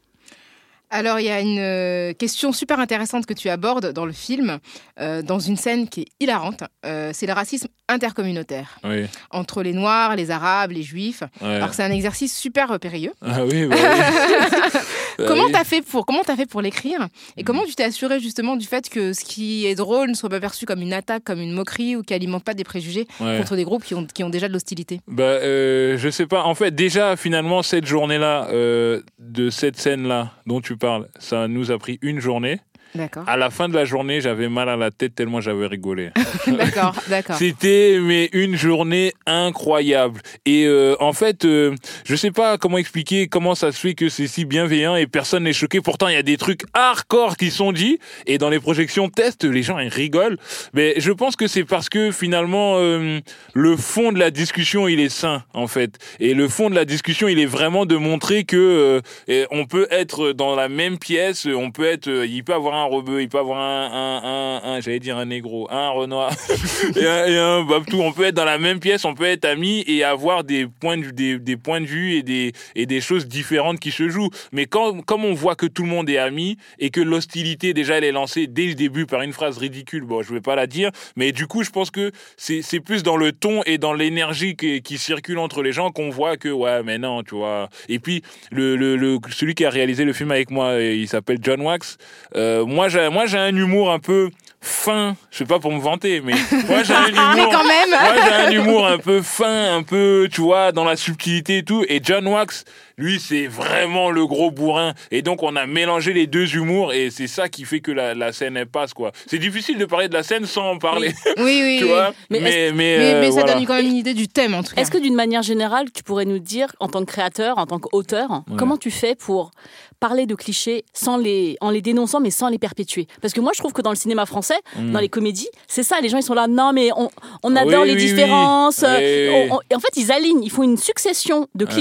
S4: Alors, il y a une euh, question super intéressante que tu abordes dans le film, euh, dans une scène qui est hilarante. Euh, c'est le racisme intercommunautaire
S5: Oui.
S4: entre les Noirs, les Arabes, les Juifs.
S5: Ouais.
S4: Alors, c'est un exercice super périlleux.
S5: Ah oui. Bah oui. [LAUGHS]
S4: comment t'as fait pour comment t'as fait pour l'écrire? Et comment tu t'es assuré justement du fait que ce qui est drôle ne soit pas perçu comme une attaque, comme une moquerie ou qui alimente pas des préjugés
S5: Ouais.
S4: contre des groupes qui ont, qui ont déjà de l'hostilité?
S5: Bah, euh, je sais pas. En fait, déjà, finalement, cette journée-là, euh, de cette scène-là dont tu ça nous a pris une journée.
S4: D'accord.
S5: À la fin de la journée, j'avais mal à la tête tellement j'avais rigolé. [LAUGHS]
S4: D'accord, d'accord.
S5: C'était mais une journée incroyable. Et euh, en fait, euh, je sais pas comment expliquer comment ça se fait que c'est si bienveillant et personne n'est choqué. Pourtant, il y a des trucs hardcore qui sont dits et dans les projections test, les gens ils rigolent. Mais je pense que c'est parce que finalement euh, le fond de la discussion il est sain en fait. Et le fond de la discussion il est vraiment de montrer que euh, on peut être dans la même pièce, on peut être, il peut avoir un rebeu, il peut avoir un, un, un, j'allais dire un négro, un renoir [LAUGHS] et un, et un babtou. On peut être dans la même pièce, on peut être amis et avoir des points de des, des points de vue et des et des choses différentes qui se jouent. Mais quand comme on voit que tout le monde est ami et que l'hostilité déjà elle est lancée dès le début par une phrase ridicule, bon je vais pas la dire, mais du coup je pense que c'est plus dans le ton et dans l'énergie qui, circule entre les gens qu'on voit que ouais mais non tu vois. Et puis le, le celui qui a réalisé le film avec moi, il s'appelle John Wax. Euh, moi j'ai moi j'ai un humour un peu fin, je sais pas pour me vanter, mais [LAUGHS] moi j'ai un humour.
S4: Mais quand même.
S5: Moi j'ai un humour un peu fin, un peu tu vois dans la subtilité et tout. Et John Wax, lui c'est vraiment le gros bourrin. Et donc on a mélangé les deux humours et c'est ça qui fait que la, la scène elle passe quoi. C'est difficile de parler de la scène sans en parler.
S4: Oui, oui, [LAUGHS]
S5: tu
S4: oui.
S5: vois.
S3: Mais
S5: Mais
S3: est-ce-
S5: mais,
S4: Mais,
S5: euh,
S4: mais ça
S5: voilà.
S4: donne quand même une idée du thème en tout cas.
S3: Est-ce que d'une manière générale, tu pourrais nous dire, en tant que créateur, en tant qu'auteur, comment tu fais pour parler de clichés sans les, en les dénonçant, mais sans les perpétuer? Parce que moi, je trouve que dans le cinéma français,
S5: Mm.
S3: dans les comédies, c'est ça. Les gens, ils sont là, non, mais on, on
S5: Ah
S3: adore
S5: oui,
S3: les
S5: oui, oui.
S3: différences.
S5: Oui, oui.
S3: on- on- et en fait, ils alignent, ils font une succession de
S5: Ouais.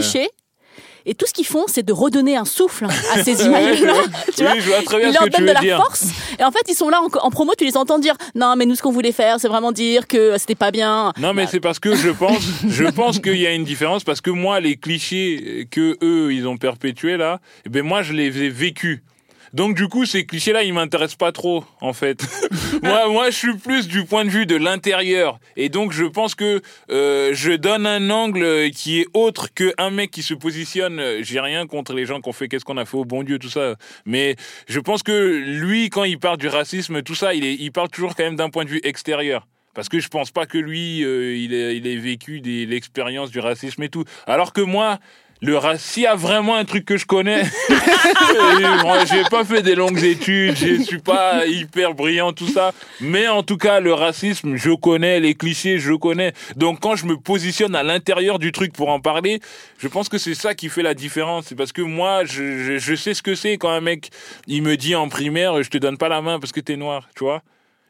S3: Et tout ce qu'ils font, c'est de redonner un souffle à [LAUGHS] ces images-là. tu
S5: oui,
S3: vois
S5: je vois très bien
S3: Ils leur donnent de la
S5: dire.
S3: force. Et en fait, ils sont là en, en promo, tu les entends dire Non, mais nous, ce qu'on voulait faire, c'est vraiment dire que c'était pas bien.
S5: Non, mais c'est parce que je pense, je pense qu'il y a une différence parce que moi, les clichés que eux, ils ont perpétués là, eh ben moi, je les ai vécus. Donc du coup, ces clichés-là, ils m'intéressent pas trop, en fait. [LAUGHS] moi, moi, je suis plus du point de vue de l'intérieur, et donc je pense que euh, je donne un angle qui est autre que un mec qui se positionne. euh, J'ai rien contre les gens qui ont fait qu'est-ce qu'on a fait au bon Dieu, tout ça, mais je pense que lui, quand il parle du racisme, tout ça, il, est, il parle toujours quand même d'un point de vue extérieur. Parce que je pense pas que lui, euh, il, ait, il ait vécu des- l'expérience du racisme et tout. Alors que moi, le s'il y a vraiment un truc que je connais, [LAUGHS] moi, j'ai pas fait des longues études, je suis pas hyper brillant, tout ça. Mais en tout cas, le racisme, je connais, les clichés, je connais. Donc quand je me positionne à l'intérieur du truc pour en parler, je pense que c'est ça qui fait la différence. C'est parce que moi, je, je, je sais ce que c'est quand un mec, il me dit en primaire, je te donne pas la main parce que t'es noir, tu vois.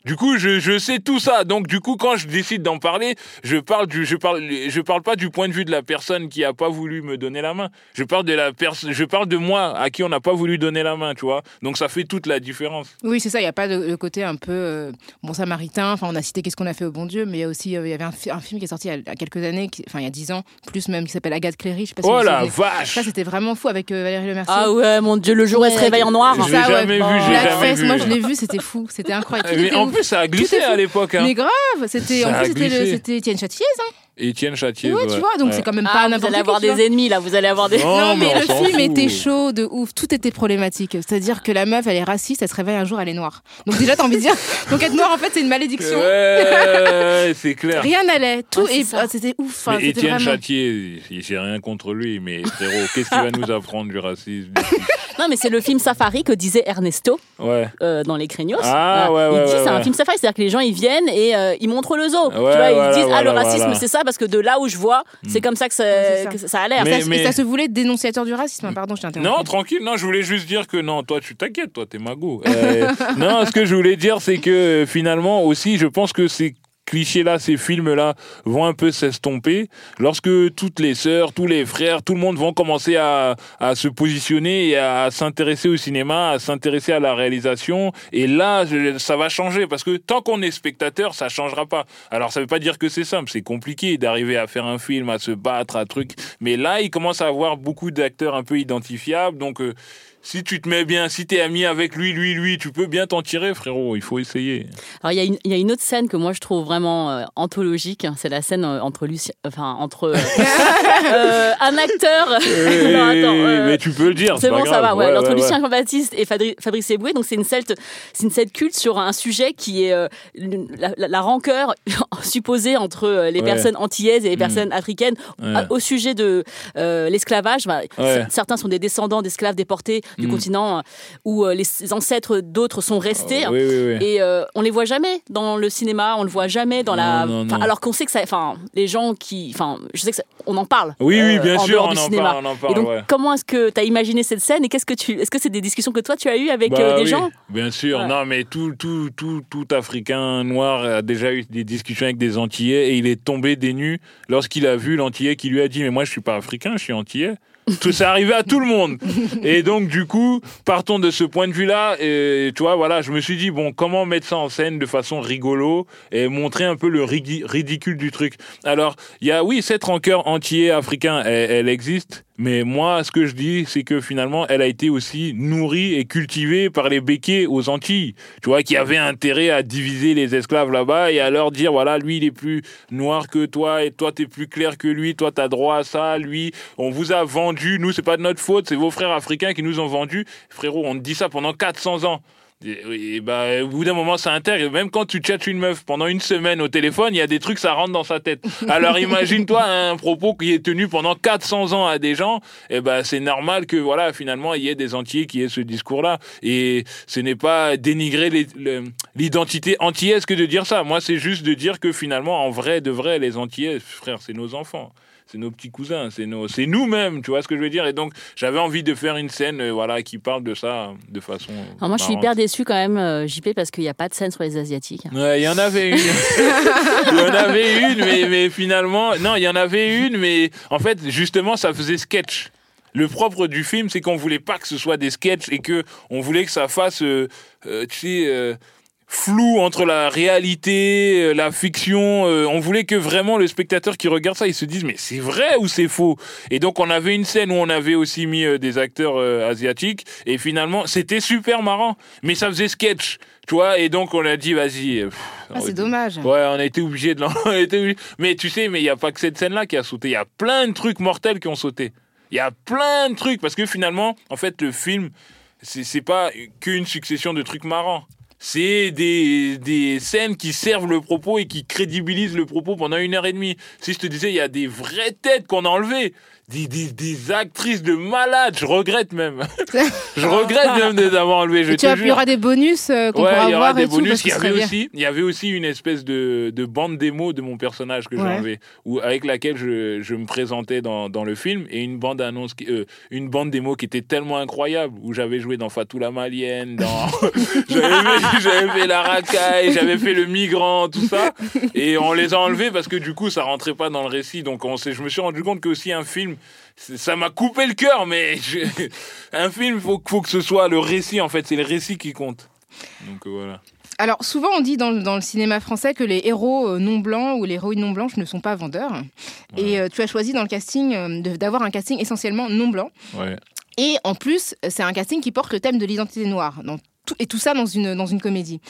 S5: Du coup, je, je sais tout ça. Donc, du coup, quand je décide d'en parler, je parle du, je parle, je parle pas du point de vue de la personne qui a pas voulu me donner la main. Je parle de la personne, je parle de moi à qui on n'a pas voulu donner la main, tu vois. Donc, ça fait toute la différence.
S4: Oui, c'est ça, il n'y a pas de, de côté un peu euh, bon samaritain. Enfin, on a cité Qu'est-ce qu'on a fait au bon Dieu, mais il y a aussi euh, il y avait un, fi- un film qui est sorti il y a, quelques années, qui- enfin il y a dix ans, plus même, qui s'appelle Agathe Cléry. Je sais pas si
S5: Oh la vache
S4: Ça, c'était vraiment fou avec euh, Valérie Lemercier.
S3: Ah ouais, mon Dieu, le jour où elle se réveille en noir.
S4: Ouais.
S5: jamais vu, j'ai jamais vu.
S4: moi je l'ai vu, c'était fou, c'était incroyable.
S5: Plus, ça a glissé à l'époque. Hein.
S4: Mais grave, c'était en plus c'était Étienne Châtiez, hein.
S5: Étienne Châtier.
S4: Ouais, tu vois, donc c'est quand même pas
S3: Ah, vous
S4: n'importe
S3: allez
S4: qui,
S3: avoir des ennemis là, vous allez avoir des.
S5: Non,
S4: Non, mais, le film
S5: fout.
S4: était chaud de ouf. Tout était problématique. C'est-à-dire que la meuf, elle est raciste, elle se réveille un jour, elle est noire. Donc déjà, t'as envie de dire. [LAUGHS] Donc être noire, en fait, c'est une malédiction.
S5: Ouais, c'est clair.
S4: Rien n'allait. Tout
S3: Ouais,
S4: et ah, c'était ouf. C'était
S5: Étienne
S4: vraiment.
S5: Châtier, j'ai rien contre lui, mais frérot, qu'est-ce qu'il va nous apprendre du racisme?
S3: Non, mais c'est le film Safari que disait Ernesto
S5: Ouais.
S3: euh, dans Les Craignos.
S5: Ah, ouais,
S3: il
S5: ouais,
S3: dit
S5: ouais,
S3: c'est un film Safari, c'est-à-dire que les gens ils viennent et euh, ils montrent le zoo. tu vois,
S5: Ouais,
S3: ils
S5: voilà,
S3: disent ah le racisme
S5: voilà.
S3: c'est ça parce que de là où je vois, c'est comme ça que ça,
S4: c'est ça.
S3: que ça a l'air.
S5: Mais-
S4: Et ça, et ça se voulait dénonciateur du racisme. hein, Pardon, je t'ai.
S5: Non, tranquille, non, je voulais juste dire que non, toi, tu t'inquiètes, toi, t'es magot. Euh, [LAUGHS] non, ce que je voulais dire, c'est que finalement aussi, je pense que ces clichés-là, ces films-là vont un peu s'estomper lorsque toutes les sœurs, tous les frères, tout le monde vont commencer à, à se positionner et à s'intéresser au cinéma, à s'intéresser à la réalisation. Et là, ça va changer parce que tant qu'on est spectateur, ça changera pas. Alors, ça veut pas dire que c'est simple, c'est compliqué d'arriver à faire un film, à se battre, à truc. Mais là, il commence à avoir beaucoup d'acteurs un peu identifiables, donc. euh, si tu te mets bien, si t'es ami avec lui, lui, lui, tu peux bien t'en tirer, frérot. Il faut essayer.
S3: Alors il y, a une- il y a une autre scène que moi je trouve vraiment euh, anthologique, hein, c'est la scène euh, entre Lucien, enfin entre euh, [LAUGHS] euh, un acteur. [LAUGHS] Non, attends, euh,
S5: mais tu peux le dire.
S3: C'est
S5: pas
S3: bon, ça
S5: grave.
S3: va. Ouais,
S5: Ouais,
S3: entre
S5: ouais,
S3: Lucien. Jean-Baptiste et Fadri- Fabrice Eboué, donc c'est une scène, c'est une scène culte sur un sujet qui est euh, la, la- la rancœur [LAUGHS] supposée entre euh, les
S5: Ouais.
S3: personnes antillaises et les
S5: Mm.
S3: personnes africaines
S5: Ouais.
S3: à- au sujet de euh, l'esclavage. Bah, Certains sont des descendants d'esclaves déportés, du
S5: Mm.
S3: continent où euh, les ancêtres d'autres sont restés.
S5: Oh, oui, oui, oui.
S3: Et euh, on les voit jamais dans le cinéma, on le voit jamais dans la.
S5: Non, non.
S3: Alors qu'on sait que ça. Enfin, les gens qui. Enfin, je sais que ça- on en parle.
S5: Oui, oui, bien
S3: en
S5: sûr,
S3: dehors
S5: on
S3: du
S5: en
S3: cinéma.
S5: parle, on en parle,
S3: Et donc,
S5: ouais.
S3: comment est-ce que tu as imaginé cette scène et qu'est-ce que tu. Est-ce que c'est des discussions que toi tu as eues avec
S5: Bah
S3: euh, des gens?
S5: Bien sûr,
S3: Ouais.
S5: non, mais tout, tout, tout, tout Africain noir a déjà eu des discussions avec des Antillais et il est tombé des nues lorsqu'il a vu l'Antillais qui lui a dit Mais moi, je suis pas africain, je suis Antillais. Tout ça arrivé à tout le monde. Et donc, du coup, partons de ce point de vue-là. Et tu vois, voilà, je me suis dit bon, comment mettre ça en scène de façon rigolo et montrer un peu le ridi- ridicule du truc. Alors, il y a, oui, cette rancœur antillais africain, elle existe. Mais moi, ce que je dis, c'est que finalement, elle a été aussi nourrie et cultivée par les béquets aux Antilles. Tu vois, qui avaient intérêt à diviser les esclaves là-bas et à leur dire, voilà, lui, il est plus noir que toi et toi, t'es plus clair que lui, toi, t'as droit à ça, lui, on vous a vendu, nous, c'est pas de notre faute, c'est vos frères africains qui nous ont vendus. Frérot, on dit ça pendant 400 ans. Et, et bah, au bout d'un moment, ça intègre. Même quand tu chattes une meuf pendant une semaine au téléphone, il y a des trucs, ça rentre dans sa tête. [LAUGHS] Alors imagine-toi un propos qui est tenu pendant 400 ans à des gens. Et ben c'est normal que voilà, finalement, il y ait des entiers qui aient ce discours-là. Et ce n'est pas dénigrer l'identité antillaise que de dire ça. Moi, c'est juste de dire que finalement, en vrai, de vrai, les Antillais, frère, c'est nos enfants. C'est nos petits cousins, c'est nos, c'est nous-mêmes, tu vois ce que je veux dire? Et donc, j'avais envie de faire une scène, euh, voilà, qui parle de ça de façon.
S3: Alors moi, je suis hyper déçue quand même, euh, JP, parce qu'il n'y a pas de scène sur les Asiatiques.
S5: Ouais, il y en avait une. [LAUGHS] il y en avait une, mais, mais finalement, non, il y en avait une, mais en fait, justement, ça faisait sketch. Le propre du film, c'est qu'on voulait pas que ce soit des sketchs et que on voulait que ça fasse, euh, tu sais, flou entre la réalité, euh, la fiction. euh, on voulait que vraiment le spectateur qui regarde ça, il se dise mais c'est vrai ou c'est faux? Et donc on avait une scène où on avait aussi mis euh, des acteurs euh, asiatiques et finalement c'était super marrant, mais ça faisait sketch. Tu vois, et donc on a dit, vas-y.
S4: Ah, c'est dommage.
S5: Ouais, on a été obligé de l'en- [LAUGHS] Mais tu sais, mais il n'y a pas que cette scène-là qui a sauté. Il y a plein de trucs mortels qui ont sauté. Il y a plein de trucs. Parce que finalement, en fait, le film, c'est pas qu'une succession de trucs marrants. C'est des, scènes qui servent le propos et qui crédibilisent le propos pendant une heure et demie. Si je te disais, il y a des vraies têtes qu'on a enlevées. Des, des, des actrices de malades. Je regrette même. [LAUGHS] je regrette même de les avoir enlevées. Je
S4: tu as- il y aura des bonus euh, qu'on
S5: Ouais,
S4: pourra
S5: il y aura
S4: voir
S5: des
S4: et
S5: bonus. Il y avait aussi, il y avait aussi une espèce de, de bande démo de mon personnage que j'ai
S4: Ouais.
S5: enlevé, où, avec laquelle je, je me présentais dans, dans le film, et une bande annonce, qui- euh, une bande démo qui était tellement incroyable, où j'avais joué dans Fatou la Malienne, dans, [LAUGHS] [LAUGHS] j'avais fait, la racaille, j'avais fait le migrant, tout ça, et on les a enlevés parce que du coup ça rentrait pas dans le récit, donc on je me suis rendu compte que aussi un film, ça m'a coupé le cœur, mais je- [LAUGHS] un film, faut, faut que ce soit le récit en fait, c'est le récit qui compte. Donc euh, voilà.
S4: Alors, souvent, on dit dans, le- dans le cinéma français que les héros euh, non blancs ou les héroïnes non blanches ne sont pas vendeurs. Et euh, tu as choisi dans le casting euh, d'avoir un casting essentiellement non blanc.
S5: Ouais.
S4: Et en plus, c'est un casting qui porte le thème de l'identité noire. Dans tout- et tout ça dans une, dans une comédie.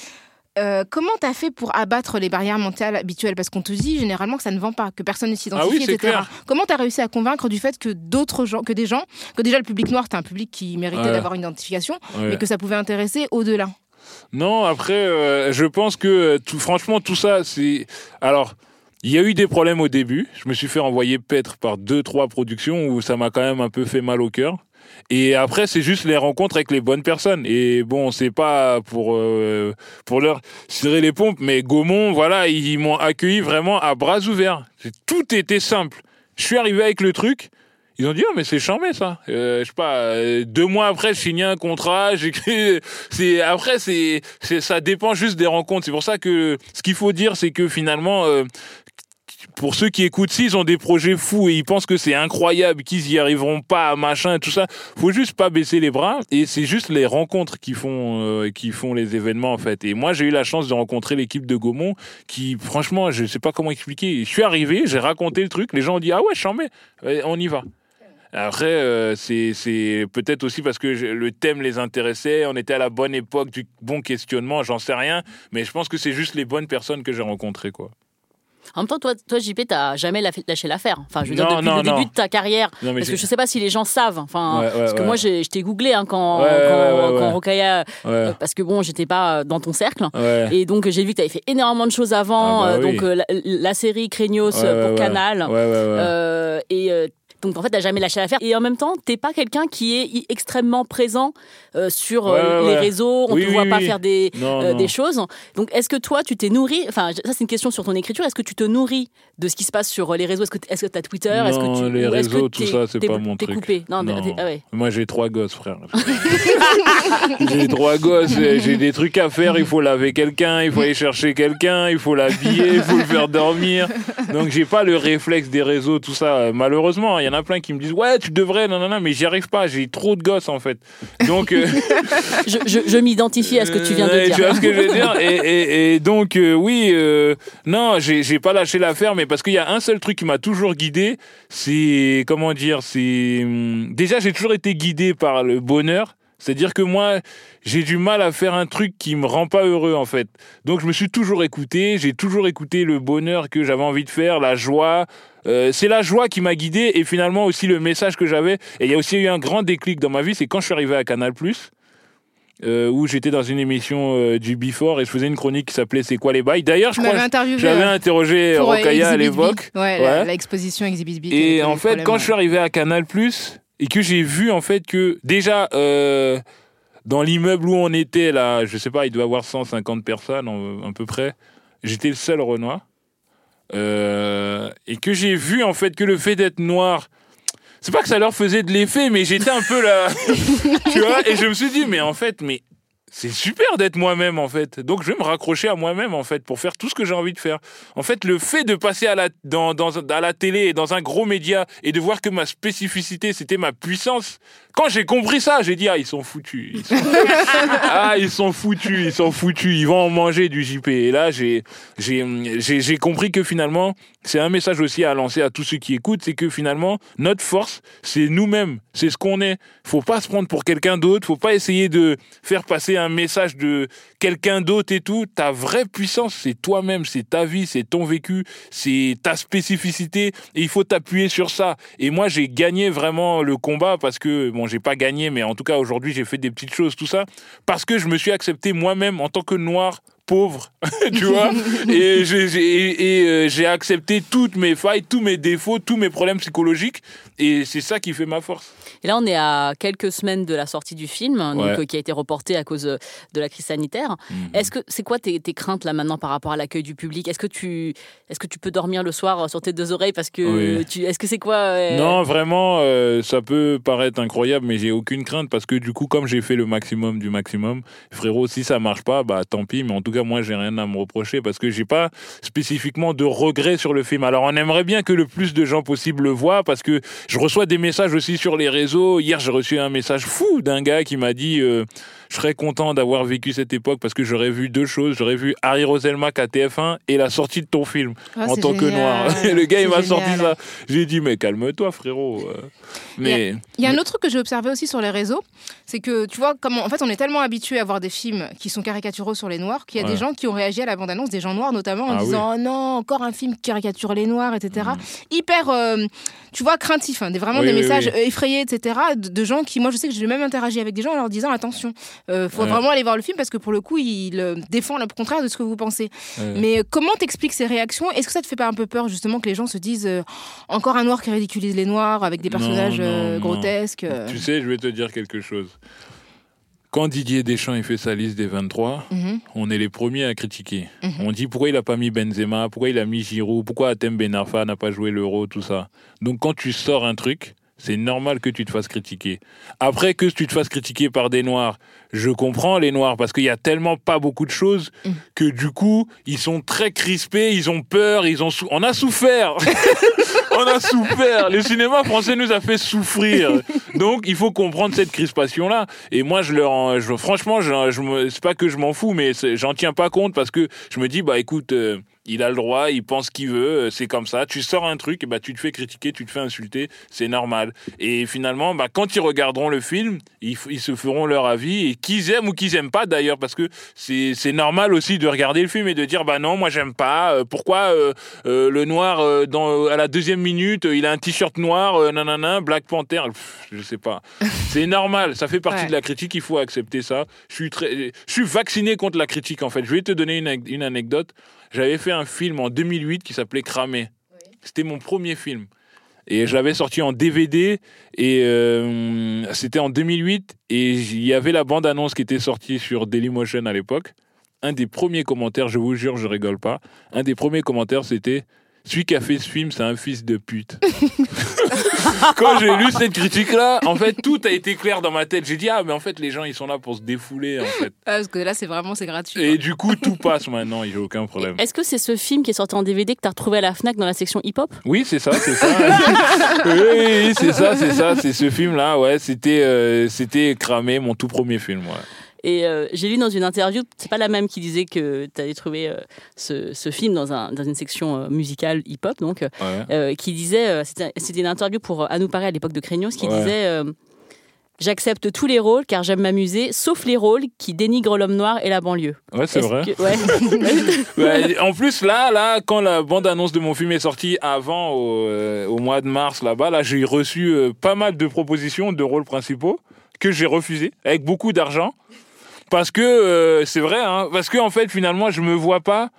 S4: Euh, comment t'as fait pour abattre les barrières mentales habituelles? Parce qu'on te dit généralement que ça ne vend pas, que personne ne s'identifie,
S5: Ah oui,
S4: etc.
S5: clair.
S4: Comment t'as réussi à convaincre du fait que d'autres gens, que des gens, que déjà le public noir, c'était un public qui méritait
S5: Ouais.
S4: d'avoir une identification,
S5: Ouais.
S4: mais que ça pouvait intéresser au-delà?
S5: Non, après, euh, je pense que euh, tout, franchement, tout ça, c'est. Alors, il y a eu des problèmes au début. Je me suis fait envoyer paître par deux, trois productions où ça m'a quand même un peu fait mal au cœur. Et après, c'est juste les rencontres avec les bonnes personnes. Et bon, c'est pas pour euh, pour leur cirer les pompes, mais Gaumont, voilà, ils, m'ont accueilli vraiment à bras ouverts. Tout était simple. Je suis arrivé avec le truc. Ils ont dit, oh, mais c'est charmé, ça. Euh, je sais pas, euh, deux mois après, je signe un contrat, [LAUGHS] j'écris, c'est, après, c'est, ça dépend juste des rencontres. C'est pour ça que ce qu'il faut dire, c'est que finalement, pour ceux qui écoutent, s'ils ont des projets fous et ils pensent que c'est incroyable, qu'ils y arriveront pas, machin, tout ça, faut juste pas baisser les bras et c'est juste les rencontres qui font, euh, qui font les événements, en fait. Et moi, j'ai eu la chance de rencontrer l'équipe de Gaumont qui, franchement, je sais pas comment expliquer. Je suis arrivé, j'ai raconté le truc, les gens ont dit, ah ouais, j'en mets, on y va. Après, euh, c'est peut-être aussi parce que le thème les intéressait, on était à la bonne époque du bon questionnement, j'en sais rien, mais je pense que c'est juste les bonnes personnes que j'ai rencontrées, quoi.
S3: En même temps, toi, toi JP, t'as jamais lâché l'affaire. Enfin, je veux dire,
S5: Non,
S3: depuis
S5: non,
S3: le début
S5: non.
S3: de ta carrière.
S5: Non, mais
S3: parce que je sais pas si les gens savent. Enfin,
S5: Ouais, ouais,
S3: parce que
S5: ouais.
S3: moi, j'ai- je t'ai googlé hein, quand, quand, quand
S5: Ouais.
S3: euh, parce que bon, j'étais pas dans ton cercle.
S5: Ouais.
S3: Et donc, j'ai vu que tu avais fait énormément de choses avant.
S5: Ah bah
S3: euh, donc, euh, la, la série Craignos euh, pour. Canal.
S5: Ouais, ouais, ouais.
S3: Euh, et euh, Donc en fait, t'as jamais lâché l'affaire. Et en même temps, t'es pas quelqu'un qui est extrêmement présent euh, sur euh,
S5: Ouais, ouais,
S3: les réseaux. On
S5: Oui,
S3: te
S5: oui,
S3: voit pas faire des,
S5: Non,
S3: euh,
S5: non.
S3: des choses. Donc est-ce que toi, tu t'es nourri? Enfin, ça c'est une question sur ton écriture. Est-ce que tu te nourris de ce qui se passe sur les réseaux? Est-ce que t- est-ce que t'as Twitter? Est-ce
S5: Non,
S3: que tu
S5: les réseaux, tout
S3: t'es-
S5: ça, c'est
S3: t'es-
S5: pas mon
S3: T'es
S5: truc.
S3: coupé? Non, mais-
S5: Non.
S3: ah ouais.
S5: Moi, j'ai trois gosses, frère. [LAUGHS] j'ai trois gosses, j'ai des trucs à faire. Il faut laver quelqu'un, il faut aller chercher quelqu'un, il faut l'habiller, il faut le faire dormir. Donc, j'ai pas le réflexe des réseaux, tout ça. Malheureusement, y en a plein qui me disent Ouais, tu devrais, non, non, non, mais j'y arrive pas. J'ai trop de gosses, en fait. Donc, euh, [LAUGHS]
S3: Je, je- je m'identifie à ce que tu viens de dire.
S5: Tu vois ce que je veux dire et, et- et donc, euh, oui, euh, non, j'ai j'ai pas lâché l'affaire, mais parce qu'il y a un seul truc qui m'a toujours guidé, c'est, comment dire, c'est... hum, Déjà, j'ai toujours été guidé par le bonheur. C'est-à-dire que moi, j'ai du mal à faire un truc qui me rend pas heureux, en fait. Donc, je me suis toujours écouté, j'ai toujours écouté le bonheur que j'avais envie de faire, la joie. Euh, c'est la joie qui m'a guidé et finalement aussi le message que j'avais. Et il y a aussi eu un grand déclic dans ma vie, c'est quand je suis arrivé à Canal+, euh, où j'étais dans une émission euh, du Before et je faisais une chronique qui s'appelait C'est quoi les bails? D'ailleurs, je crois j'avais
S4: ouais.
S5: interrogé
S4: euh,
S5: Rokhaya à l'époque.
S4: Ouais, la- l'exposition Exhibit B.
S5: Et en fait, quand
S4: ouais.
S5: je suis arrivé à Canal+, et que j'ai vu en fait que déjà euh, dans l'immeuble où on était là, je sais pas, il doit y avoir 150 personnes à peu près, j'étais le seul Renoir. Euh, et que j'ai vu en fait que le fait d'être noir, c'est pas que ça leur faisait de l'effet, mais j'étais un peu là, [LAUGHS] tu vois, et je me suis dit, mais en fait, mais c'est super d'être moi-même en fait. Donc je vais me raccrocher à moi-même en fait pour faire tout ce que j'ai envie de faire. En fait, le fait de passer à la, dans, dans, à la télé et dans un gros média et de voir que ma spécificité c'était ma puissance, quand j'ai compris ça, j'ai dit ah ils sont foutus. Ils sont... [LAUGHS] ah ils sont foutus, ils sont foutus, ils vont en manger du JP. Et là j'ai j'ai compris que finalement c'est un message aussi à lancer à tous ceux qui écoutent, c'est que finalement notre force c'est nous-mêmes, c'est ce qu'on est. Faut pas se prendre pour quelqu'un d'autre, faut pas essayer de faire passer un message de quelqu'un d'autre et tout. Ta vraie puissance c'est toi-même, c'est ta vie, c'est ton vécu, c'est ta spécificité et il faut t'appuyer sur ça. Et moi j'ai gagné vraiment le combat parce que bon j'ai pas gagné mais en tout cas aujourd'hui j'ai fait des petites choses tout ça parce que je me suis accepté moi-même en tant que noir pauvre, [LAUGHS] tu vois, [LAUGHS] et j'ai euh, j'ai accepté toutes mes failles, tous mes défauts, tous mes problèmes psychologiques, et c'est ça qui fait ma force.
S3: Et là, on est à quelques semaines de la sortie du film, donc,
S5: Ouais.
S3: euh, qui a été reporté à cause euh, de la crise sanitaire.
S5: Mhm.
S3: Est-ce que c'est quoi tes, tes craintes là maintenant par rapport à l'accueil du public? Est-ce que tu est-ce que tu peux dormir le soir sur tes deux oreilles? Parce que
S5: Oui.
S3: tu est-ce que c'est quoi euh,
S5: Non, vraiment, ça peut paraître incroyable, mais j'ai aucune crainte parce que du coup, comme j'ai fait le maximum du maximum, frérot, si ça marche pas, bah tant pis. Mais en tout cas, moi, j'ai rien à me reprocher parce que j'ai pas spécifiquement de regrets sur le film. Alors, on aimerait bien que le plus de gens possible le voient parce que je reçois des messages aussi sur les réseaux. Hier, j'ai reçu un message fou d'un gars qui m'a dit. euh, je serais content d'avoir vécu cette époque parce que j'aurais vu deux choses. J'aurais vu Harry Roselmack à TF1 et la sortie de ton film
S4: Ah,
S5: en tant que noir. [LAUGHS] Le gars, il m'a sorti ça. J'ai dit, mais calme-toi, frérot. Euh, Mais.
S4: Il y a un autre truc que j'ai observé aussi sur les réseaux, c'est que tu vois, comme en fait, on est tellement habitué à voir des films qui sont caricaturaux sur les noirs qu'il y a
S5: Ouais.
S4: des gens qui ont réagi à la bande-annonce, des gens noirs notamment, en
S5: Ah
S4: disant oh non, encore un film qui caricature les noirs, etc. Hyper, euh, tu vois, craintif, hein, des, vraiment
S5: Oui,
S4: des
S5: oui,
S4: messages effrayés, etc. De, de gens qui, moi, je sais que j'ai même interagi avec des gens en leur disant attention, euh, faut
S5: Ouais.
S4: vraiment aller voir le film parce que pour le coup, il euh, défend le contraire de ce que vous pensez.
S5: Ouais.
S4: Mais euh, comment t'expliques ces réactions? Est-ce que ça te fait pas un peu peur justement que les gens se disent euh, encore un noir qui ridiculise les noirs avec des personnages
S5: non,
S4: grotesques.
S5: Tu sais, je vais te dire quelque chose. Quand Didier Deschamps il fait sa liste des 23,
S4: Mhm.
S5: on est les premiers à critiquer.
S4: Mhm.
S5: On dit pourquoi il a pas mis Benzema, pourquoi il a mis Giroud, pourquoi Atem Ben Arfa n'a pas joué l'Euro, tout ça. Donc quand tu sors un truc, c'est normal que tu te fasses critiquer. Après que tu te fasses critiquer par des noirs, je comprends les noirs parce qu'il y a tellement pas beaucoup de choses que du coup, ils sont très crispés, ils ont peur, ils ont sou- on a souffert. [LAUGHS] on a souffert. Le cinéma français nous a fait souffrir. Donc, il faut comprendre cette crispation-là. Et moi, je leur, je, franchement, je, je c'est pas que je m'en fous, mais j'en tiens pas compte parce que je me dis, bah, écoute, euh, il a le droit, il pense qu'il veut, euh, c'est comme ça. Tu sors un truc, et bah, tu te fais critiquer, tu te fais insulter, c'est normal. Et finalement, bah, quand ils regarderont le film, ils, se feront leur avis et qu'ils aiment ou qu'ils aiment pas d'ailleurs, parce que c'est normal aussi de regarder le film et de dire, bah non, moi j'aime pas. euh, pourquoi euh, euh, le noir dans, à la deuxième minute, il a un t-shirt noir, nanana, Black Panther, Pff, je sais pas. [LAUGHS] C'est normal, ça fait partie
S4: Ouais.
S5: de la critique, il faut accepter ça. Je suis très, je suis vacciné contre la critique en fait. Je vais te donner une, une anecdote. J'avais fait un film en 2008 qui s'appelait Cramé. C'était mon premier film. Et je l'avais sorti en DVD et euh, c'était en 2008 et il y avait la bande-annonce qui était sortie sur Dailymotion à l'époque. Un des premiers commentaires, je vous jure, je rigole pas, un des premiers commentaires c'était celui qui a fait ce film, c'est un fils de pute. [LAUGHS] [LAUGHS] Quand j'ai lu cette critique-là, en fait, tout a été clair dans ma tête. J'ai dit, ah, mais en fait, les gens, ils sont là pour se défouler, en fait.
S4: Ah, parce que là, c'est vraiment, c'est gratuit.
S5: Et du coup, tout passe maintenant, il n'y a aucun problème.
S3: Est-ce que c'est ce film qui est sorti en DVD que tu as retrouvé à la Fnac dans la section hip-hop?
S5: Oui, c'est ça, c'est ça. [LAUGHS] oui, oui, c'est ça, c'est ça. C'est ce film-là, ouais. C'était euh, c'était cramé, mon tout premier film, ouais.
S3: Et euh, j'ai lu dans une interview, c'est pas la même qui disait que tu avais trouvé euh, ce, ce film dans, un, dans une section euh, musicale hip-hop, donc, qui disait, c'était une interview pour À nous parler à l'époque de Craignos, qui
S5: Ouais.
S3: disait J'accepte tous les rôles car j'aime m'amuser, sauf les rôles qui dénigrent l'homme noir et la banlieue.
S5: Ouais, c'est vrai.
S3: que- ouais. [LAUGHS]
S5: Ouais, en plus, là, là, quand la bande-annonce de mon film est sortie avant, au, euh, au mois de mars, là-bas, là, j'ai reçu euh, pas mal de propositions de rôles principaux que j'ai refusés avec beaucoup d'argent. Parce que, euh, c'est vrai, hein, parce que, en fait, finalement, je me vois pas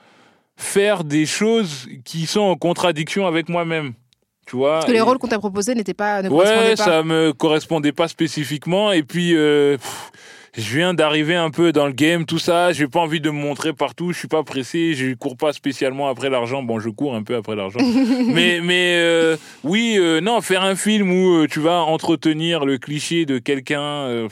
S5: faire des choses qui sont en contradiction avec moi-même. Tu vois
S4: Parce que les
S5: Et-
S4: rôles qu'on t'a proposés n'étaient pas, ne
S5: Ouais,
S4: pas.
S5: ça me correspondait pas spécifiquement. Et puis, euh, pff, je viens d'arriver un peu dans le game, tout ça. J'ai pas envie de me montrer partout. Je suis pas pressé. Je cours pas spécialement après l'argent. Bon, je cours un peu après l'argent. [LAUGHS] mais, mais euh, oui, euh, non, faire un film où tu vas entretenir le cliché de quelqu'un.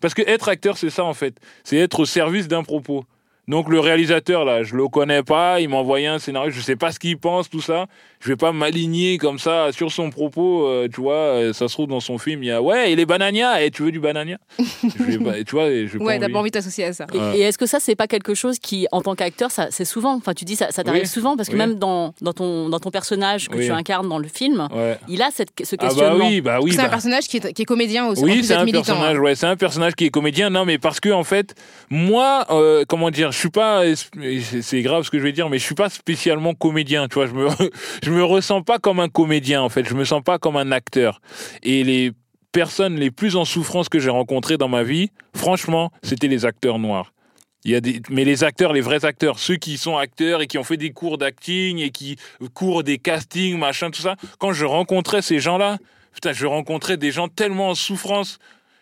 S5: Parce que être acteur, c'est ça en fait. C'est être au service d'un propos. Donc le réalisateur là, je le connais pas, il m'a envoyé un scénario, je sais pas ce qu'il pense tout ça. Je vais pas m'aligner comme ça sur son propos, euh, tu vois, euh, ça se trouve dans son film, il y a ouais, et les bananias, et tu veux du banania Je vais pas- tu vois, je [LAUGHS]
S4: Ouais, t'as pas envie de t'associer à ça.
S3: Et,
S5: Ouais.
S3: et est-ce que ça, c'est pas quelque chose qui, en tant qu'acteur, ça, c'est souvent, enfin, tu dis, ça, ça t'arrive
S5: Oui.
S3: souvent, parce que
S5: Oui.
S3: même dans, dans, ton, dans ton personnage que
S5: Oui.
S3: tu incarnes dans le film,
S5: Ouais.
S3: il a cette, ce
S5: Ah bah
S3: questionnement.
S5: oui, bah oui.
S4: c'est un
S5: bah-
S4: personnage qui est, qui est comédien aussi.
S5: Oui, c'est un
S4: militant,
S5: personnage.
S4: hein.
S5: Ouais, c'est un personnage qui est comédien. Non, mais parce que en fait, moi, euh, comment dire, je suis pas. c'est- C'est grave ce que je vais dire, mais je suis pas spécialement comédien. Tu vois, je me, [LAUGHS] je me ressens pas comme un comédien. En fait, je me sens pas comme un acteur. Et les personnes les plus en souffrance que j'ai rencontrées dans ma vie, franchement, c'était les acteurs noirs. Il y a des, mais les acteurs, les vrais acteurs, ceux qui sont acteurs et qui ont fait des cours d'acting et qui courent des castings, machin, tout ça. Quand je rencontrais ces gens-là, putain, je rencontrais des gens tellement en souffrance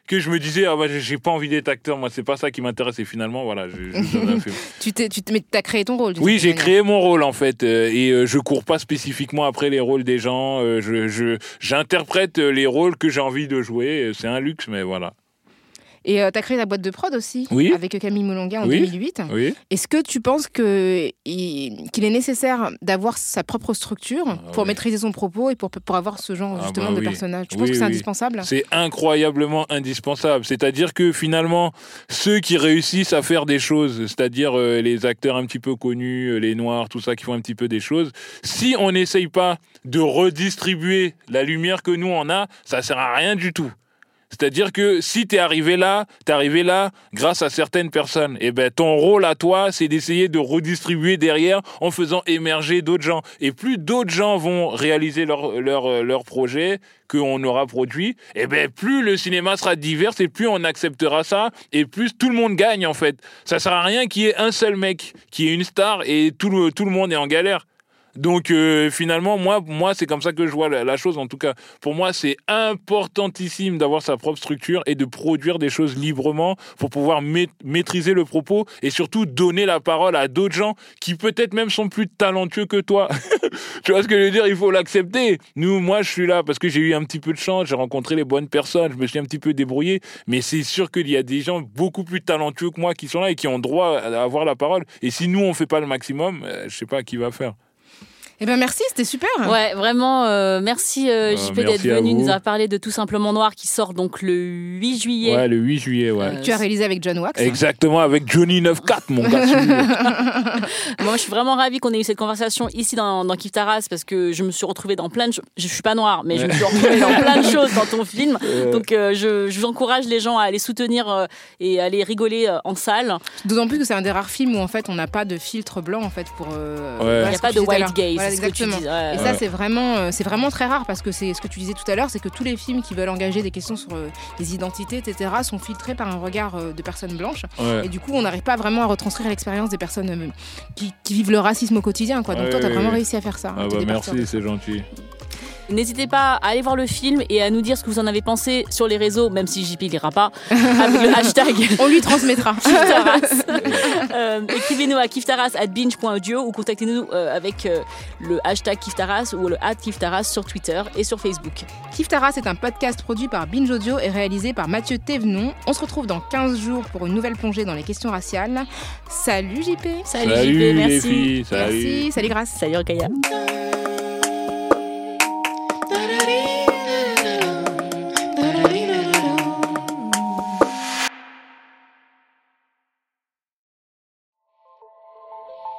S5: que je me disais, ah bah, j'ai- pas envie d'être acteur, moi, c'est pas ça qui m'intéresse. Et finalement, voilà, je, je [LAUGHS] film.
S4: Tu t'es, t'as créé ton rôle.
S5: Oui, j'ai créé mon rôle en fait, euh, et euh, je cours pas spécifiquement après les rôles des gens. euh, je, j'interprète les rôles que j'ai envie de jouer. C'est un luxe, mais voilà.
S4: Et euh, t'as créé ta boîte de prod aussi,
S5: Oui.
S4: avec Camille Moulonga en
S5: Oui.
S4: 2008.
S5: Oui.
S4: Est-ce que tu penses qu'il est nécessaire d'avoir sa propre structure pour
S5: oui.
S4: maîtriser son propos et pour, pour avoir ce genre
S5: Ah
S4: justement
S5: bah
S4: de personnage Tu penses que c'est indispensable?
S5: C'est incroyablement indispensable. C'est-à-dire que finalement, ceux qui réussissent à faire des choses, c'est-à-dire euh, les acteurs un petit peu connus, euh, les noirs, tout ça, qui font un petit peu des choses, si on n'essaye pas de redistribuer la lumière que nous on a, ça sert à rien du tout. C'est-à-dire que si t'es arrivé là, t'es arrivé là grâce à certaines personnes. Et ben ton rôle à toi, c'est d'essayer de redistribuer derrière en faisant émerger d'autres gens. Et plus d'autres gens vont réaliser leur leur euh, projet qu'on aura produit, et ben plus le cinéma sera divers et plus on acceptera ça et plus tout le monde gagne en fait. Ça sert à rien qu'il y ait un seul mec qui est une star et tout tout le monde est en galère. Donc euh, finalement, moi, moi c'est comme ça que je vois la, chose. En tout cas, pour moi, c'est importantissime d'avoir sa propre structure et de produire des choses librement pour pouvoir ma- maîtriser le propos et surtout donner la parole à d'autres gens qui peut-être même sont plus talentueux que toi. [LAUGHS] tu vois ce que je veux dire? Il faut l'accepter. Nous, moi, je suis là parce que j'ai eu un petit peu de chance, j'ai rencontré les bonnes personnes, je me suis un petit peu débrouillé, mais c'est sûr qu'il y a des gens beaucoup plus talentueux que moi qui sont là et qui ont droit à avoir la parole. Et si nous, on fait pas le maximum, euh, je sais pas qui va faire.
S4: Eh ben merci, c'était super.
S3: Ouais, vraiment, euh, merci euh,
S5: Euh,
S3: JP d'être
S5: à
S3: venu nous avoir parlé de Tout Simplement Noir qui sort donc le 8 juillet.
S5: Ouais, le 8 juillet, ouais.
S3: Euh,
S4: Tu as réalisé avec John Wax.
S5: Exactement, avec Johnny 94, mon gars. [LAUGHS]
S3: Moi, je suis vraiment ravie qu'on ait eu cette conversation ici dans, dans Kif Taras parce que je me suis retrouvée dans plein de choses. Je suis pas noire, mais je me suis retrouvée dans plein de [LAUGHS] choses dans ton film.
S4: Euh.
S3: Donc, euh, je, je vous encourage les gens à aller soutenir euh, et aller rigoler euh, en salle.
S4: D'autant plus que c'est un des rares films où en fait on n'a pas de filtre blanc en fait pour. euh,
S5: Ouais.
S3: Il y a pas de white gaze,
S4: Voilà, exactement.
S3: dis, ouais.
S4: Et ça c'est vraiment, euh, c'est vraiment très rare parce que c'est ce que tu disais tout à l'heure, c'est que tous les films qui veulent engager des questions sur euh, les identités, etc., sont filtrés par un regard euh, de personnes blanches.
S5: Ouais.
S4: Et du coup, on n'arrive pas vraiment à retranscrire l'expérience des personnes euh, qui, qui vivent le racisme au quotidien. Quoi. Donc
S5: Ouais,
S4: toi, tu as
S5: ouais,
S4: vraiment
S5: ouais.
S4: réussi à faire ça.
S5: Ah
S4: de
S5: bah merci, c'est gentil.
S3: N'hésitez pas à aller voir le film et à nous dire ce que vous en avez pensé sur les réseaux, même si JP lira pas, [LAUGHS] avec le hashtag.
S4: On lui transmettra. [LAUGHS]
S3: Kiftaras. Euh, Écrivez-nous à kiftaras at binge.audio ou contactez-nous euh, avec euh, le hashtag Kiftaras ou le at Kiftaras sur Twitter et sur Facebook.
S4: Kiftaras est un podcast produit par Binge Audio et réalisé par Mathieu Thévenon. On se retrouve dans 15 jours pour une nouvelle plongée dans les questions raciales. Salut JP.
S3: Salut,
S5: Salut,
S3: JP,
S5: les
S3: merci.
S5: filles, salut.
S4: Merci. Salut Grâce.
S3: Salut Rokaya.